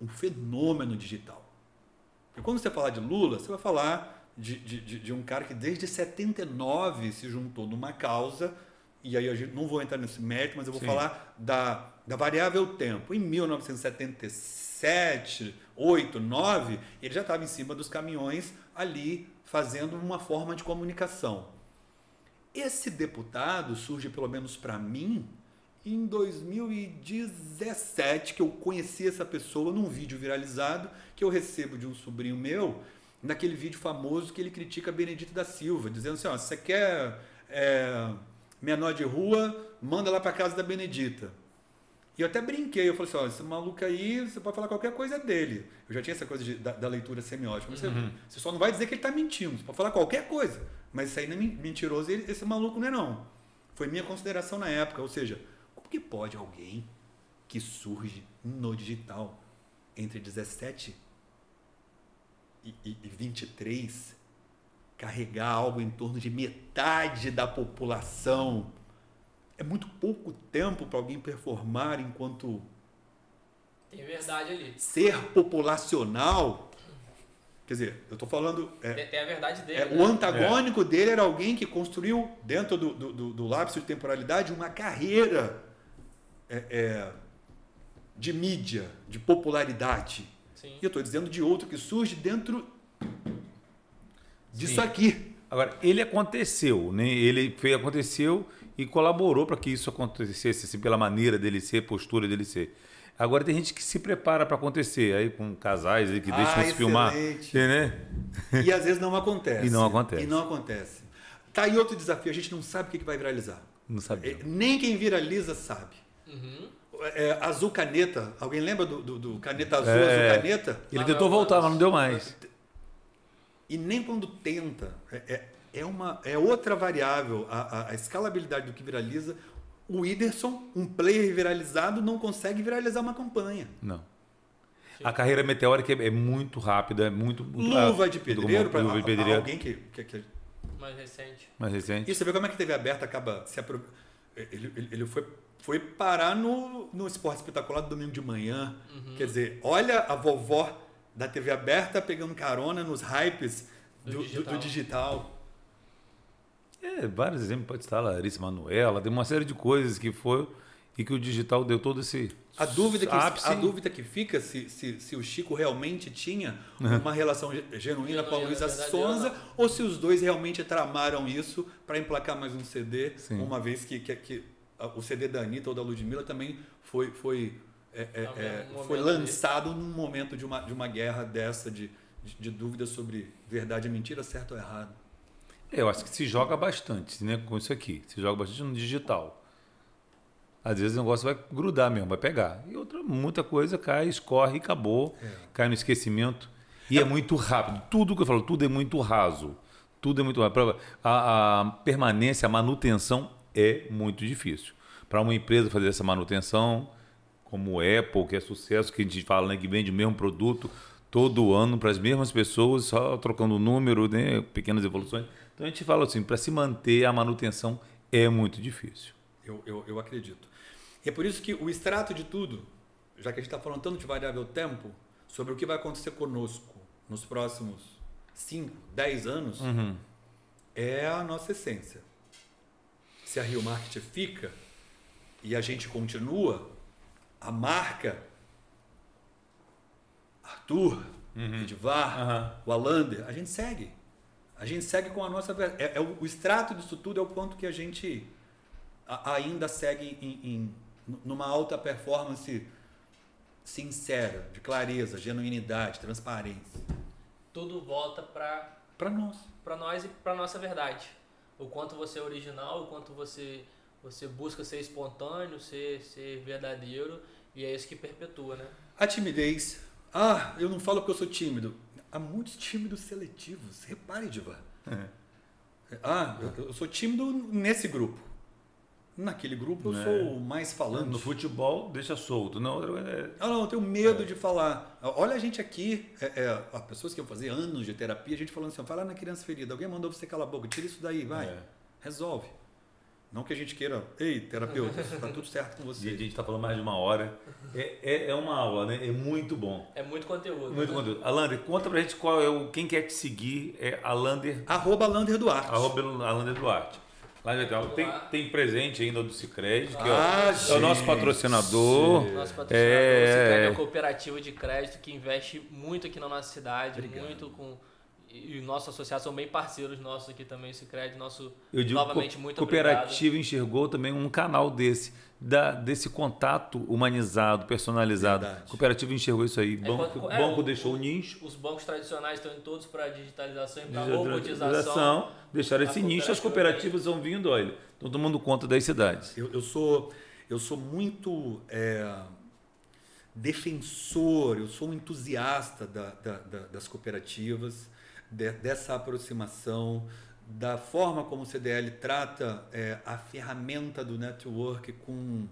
Speaker 3: um fenômeno digital. Porque quando você falar de Lula, você vai falar de, de, de, um cara que desde 79 se juntou numa causa, e aí eu não vou entrar nesse mérito, mas eu vou
Speaker 2: Sim.
Speaker 3: falar da, da variável tempo. Em 1977, 8, 9, ele já estava em cima dos caminhões ali fazendo uma forma de comunicação. Esse deputado surge, pelo menos para mim, em 2017, que eu conheci essa pessoa num vídeo viralizado que eu recebo de um sobrinho meu, naquele vídeo famoso que ele critica Benedito da Silva, dizendo assim: ó, se você quer é, menor de rua, manda lá para casa da Benedita. E eu até brinquei, eu falei assim, ó, esse maluco aí, você pode falar qualquer coisa dele. Eu já tinha essa coisa de, da, da, leitura semiótica. Você,
Speaker 2: Uhum.
Speaker 3: você só não vai dizer que ele está mentindo, você pode falar qualquer coisa. Mas isso aí não é men- mentiroso, ele- esse maluco não é não. Foi minha consideração na época. Ou seja, como que pode alguém que surge no digital entre 17 e, e, e 23 carregar algo em torno de metade da população? É muito pouco tempo para alguém performar enquanto
Speaker 1: Tem verdade ali.
Speaker 3: ser populacional. Quer dizer, eu estou falando. é,
Speaker 1: Tem, a verdade dele.
Speaker 3: é,
Speaker 1: né?
Speaker 3: o antagônico dele era alguém que construiu, dentro do, do, do, lapso de temporalidade, uma carreira é, é, de mídia, de popularidade.
Speaker 1: Sim.
Speaker 3: E eu estou dizendo de outro que surge dentro disso
Speaker 2: Sim.
Speaker 3: aqui.
Speaker 2: Agora, ele aconteceu, né? Ele fez, aconteceu e colaborou para que isso acontecesse, assim, pela maneira dele ser, postura dele ser. Agora tem gente que se prepara para acontecer, aí com casais aí que
Speaker 3: Ah,
Speaker 2: deixam se filmar, né?
Speaker 3: E às vezes não acontece.
Speaker 2: E não acontece.
Speaker 3: E não acontece. Tá aí outro desafio, a gente não sabe o que vai viralizar.
Speaker 2: Não
Speaker 3: É,
Speaker 2: sabia.
Speaker 3: Nem quem viraliza sabe.
Speaker 1: Uhum.
Speaker 3: É, azul caneta, alguém lembra do, do- do caneta azul,
Speaker 2: É.
Speaker 3: azul caneta?
Speaker 2: Ele tentou voltar,
Speaker 1: mas-
Speaker 2: mas não deu mais.
Speaker 3: E nem quando tenta. É, é, uma, é outra variável. A, a- a escalabilidade do que viraliza. O Whindersson, um player viralizado, não consegue viralizar uma campanha.
Speaker 2: Não. A carreira meteórica é é muito rápida, é muito. muito
Speaker 3: Luva de
Speaker 2: muito
Speaker 3: pedreiro, para
Speaker 2: de
Speaker 3: alguém que, que, que-
Speaker 1: Mais recente.
Speaker 2: Mais recente.
Speaker 3: E você vê como é que a TV aberta acaba se apro... ele, ele, ele foi, foi parar no, no esporte espetacular do domingo de manhã.
Speaker 1: Uhum.
Speaker 3: Quer dizer, olha a vovó da TV aberta pegando carona nos hypes
Speaker 1: Do
Speaker 3: do, do-
Speaker 1: digital.
Speaker 3: do digital.
Speaker 2: É, vários exemplos, pode estar Larissa Manoela, tem uma série de coisas que foi e que o digital deu todo esse
Speaker 3: A dúvida que,
Speaker 2: ápice.
Speaker 3: a dúvida que fica se, se, se o Chico realmente tinha uma relação ge- genuína com a Luísa Sonza ou se os dois realmente tramaram isso para emplacar mais um CD,
Speaker 2: Sim.
Speaker 3: uma vez que, que, que o CD da Anitta ou da Ludmilla também foi, foi, é, é, é, foi lançado num momento de uma, de uma guerra dessa, de, de, de dúvidas sobre verdade e mentira, certo ou errado.
Speaker 2: É, Eu acho que se joga bastante, né? Com isso aqui. Se joga bastante no digital. Às vezes o negócio vai grudar mesmo, vai pegar. E outra, muita coisa cai, escorre acabou.
Speaker 3: É.
Speaker 2: Cai no esquecimento. E é muito rápido. Tudo que eu falo, tudo é muito raso. Tudo é muito rápido. A, a permanência, a manutenção é muito difícil. Para uma empresa fazer essa manutenção, como o Apple, que é sucesso, que a gente fala né, que vende o mesmo produto todo ano para as mesmas pessoas, só trocando o número, né, pequenas evoluções. Então a gente fala assim, para se manter a manutenção é muito difícil.
Speaker 3: Eu, eu, eu acredito. E é por isso que o extrato de tudo, já que a gente está falando tanto de variável tempo, sobre o que vai acontecer conosco nos próximos 5, 10 anos, é a nossa essência. Se a Rio Market fica e a gente continua, a marca Arthur, Edvar,
Speaker 2: Aham.
Speaker 3: o Alander, a gente segue. A gente segue com a nossa. É, é o, o extrato disso tudo é o quanto que a gente a- ainda segue em, em- numa alta performance sincera, de clareza, genuinidade, transparência.
Speaker 1: Tudo volta pra,
Speaker 3: Para nós.
Speaker 1: pra nós e pra nossa verdade. O quanto você é original, o quanto você, você busca ser espontâneo, ser, ser verdadeiro. E é isso que perpetua, né?
Speaker 3: A timidez. Ah, eu não falo porque eu sou tímido. Há muitos tímidos seletivos. Repare, Diva. Ah, eu, eu sou tímido nesse grupo. Naquele grupo eu
Speaker 2: Né?
Speaker 3: sou o mais falante.
Speaker 2: No futebol, deixa solto. Não, é,
Speaker 3: Ah, não, eu tenho medo de falar. Olha a gente aqui, é, é, as pessoas que vão fazer anos de terapia, a gente falando assim, fala na criança ferida, alguém mandou você calar a boca, tira isso daí, vai,
Speaker 2: É.
Speaker 3: resolve. Não que a gente queira, ei, terapeuta, está tudo certo com
Speaker 2: e a
Speaker 3: você.
Speaker 2: gente está falando mais de uma hora. É, é, é uma aula, né? É muito bom.
Speaker 1: É muito conteúdo.
Speaker 2: Muito
Speaker 1: né?
Speaker 2: conteúdo. Alander, conta pra gente qual é o. Quem quer te seguir é Alander,
Speaker 3: Arroba Lander Duarte.
Speaker 2: arroba Alander Duarte. Lá Betel. Tem, tem presente ainda do Cicred, que
Speaker 3: Ah,
Speaker 2: é, o- é o nosso patrocinador.
Speaker 1: Nosso patrocinador,
Speaker 2: É.
Speaker 1: o Cicred é uma cooperativa de crédito que investe muito aqui na nossa cidade,
Speaker 3: Obrigado.
Speaker 1: muito com e nossa associação bem parceiros nossos aqui também, o Cicred, nosso
Speaker 2: Eu digo
Speaker 1: novamente
Speaker 2: co
Speaker 1: muito
Speaker 2: cooperativa enxergou também um canal desse, da, desse contato humanizado, personalizado.
Speaker 3: Verdade.
Speaker 2: Cooperativa enxergou isso aí.
Speaker 1: É,
Speaker 2: Banco,
Speaker 1: quando- é,
Speaker 2: banco
Speaker 1: o-
Speaker 2: deixou o
Speaker 1: o-
Speaker 2: nicho.
Speaker 1: Os bancos tradicionais estão indo todos para digitalização e para robotização.
Speaker 2: Digitalização, deixaram esse
Speaker 1: A
Speaker 2: nicho, as cooperativas vão vindo, olha, estão tomando conta das cidades.
Speaker 3: Eu, eu sou, eu sou muito é, defensor, eu sou um entusiasta da- da- da- das cooperativas, de- dessa aproximação, da forma como o CDL trata é, a ferramenta do network com,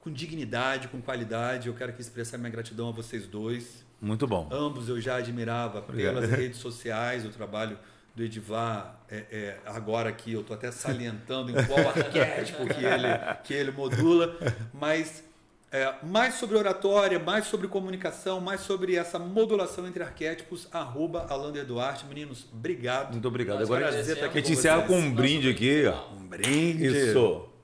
Speaker 3: com dignidade, com qualidade. Eu quero aqui expressar minha gratidão a vocês dois.
Speaker 2: Muito bom.
Speaker 3: Ambos eu já admirava
Speaker 2: Obrigado.
Speaker 3: pelas redes sociais, o trabalho do Edivar. É, é, agora aqui eu estou até salientando em qual arquétipo que ele, que ele modula, mas é, mais sobre oratória, mais sobre comunicação, mais sobre essa modulação entre arquétipos, arroba Alander Duarte. Meninos, obrigado.
Speaker 2: Muito obrigado.
Speaker 1: Nós
Speaker 2: Agora a gente, encerra com um brinde aqui. ó.
Speaker 3: Um brinde.
Speaker 2: Isso.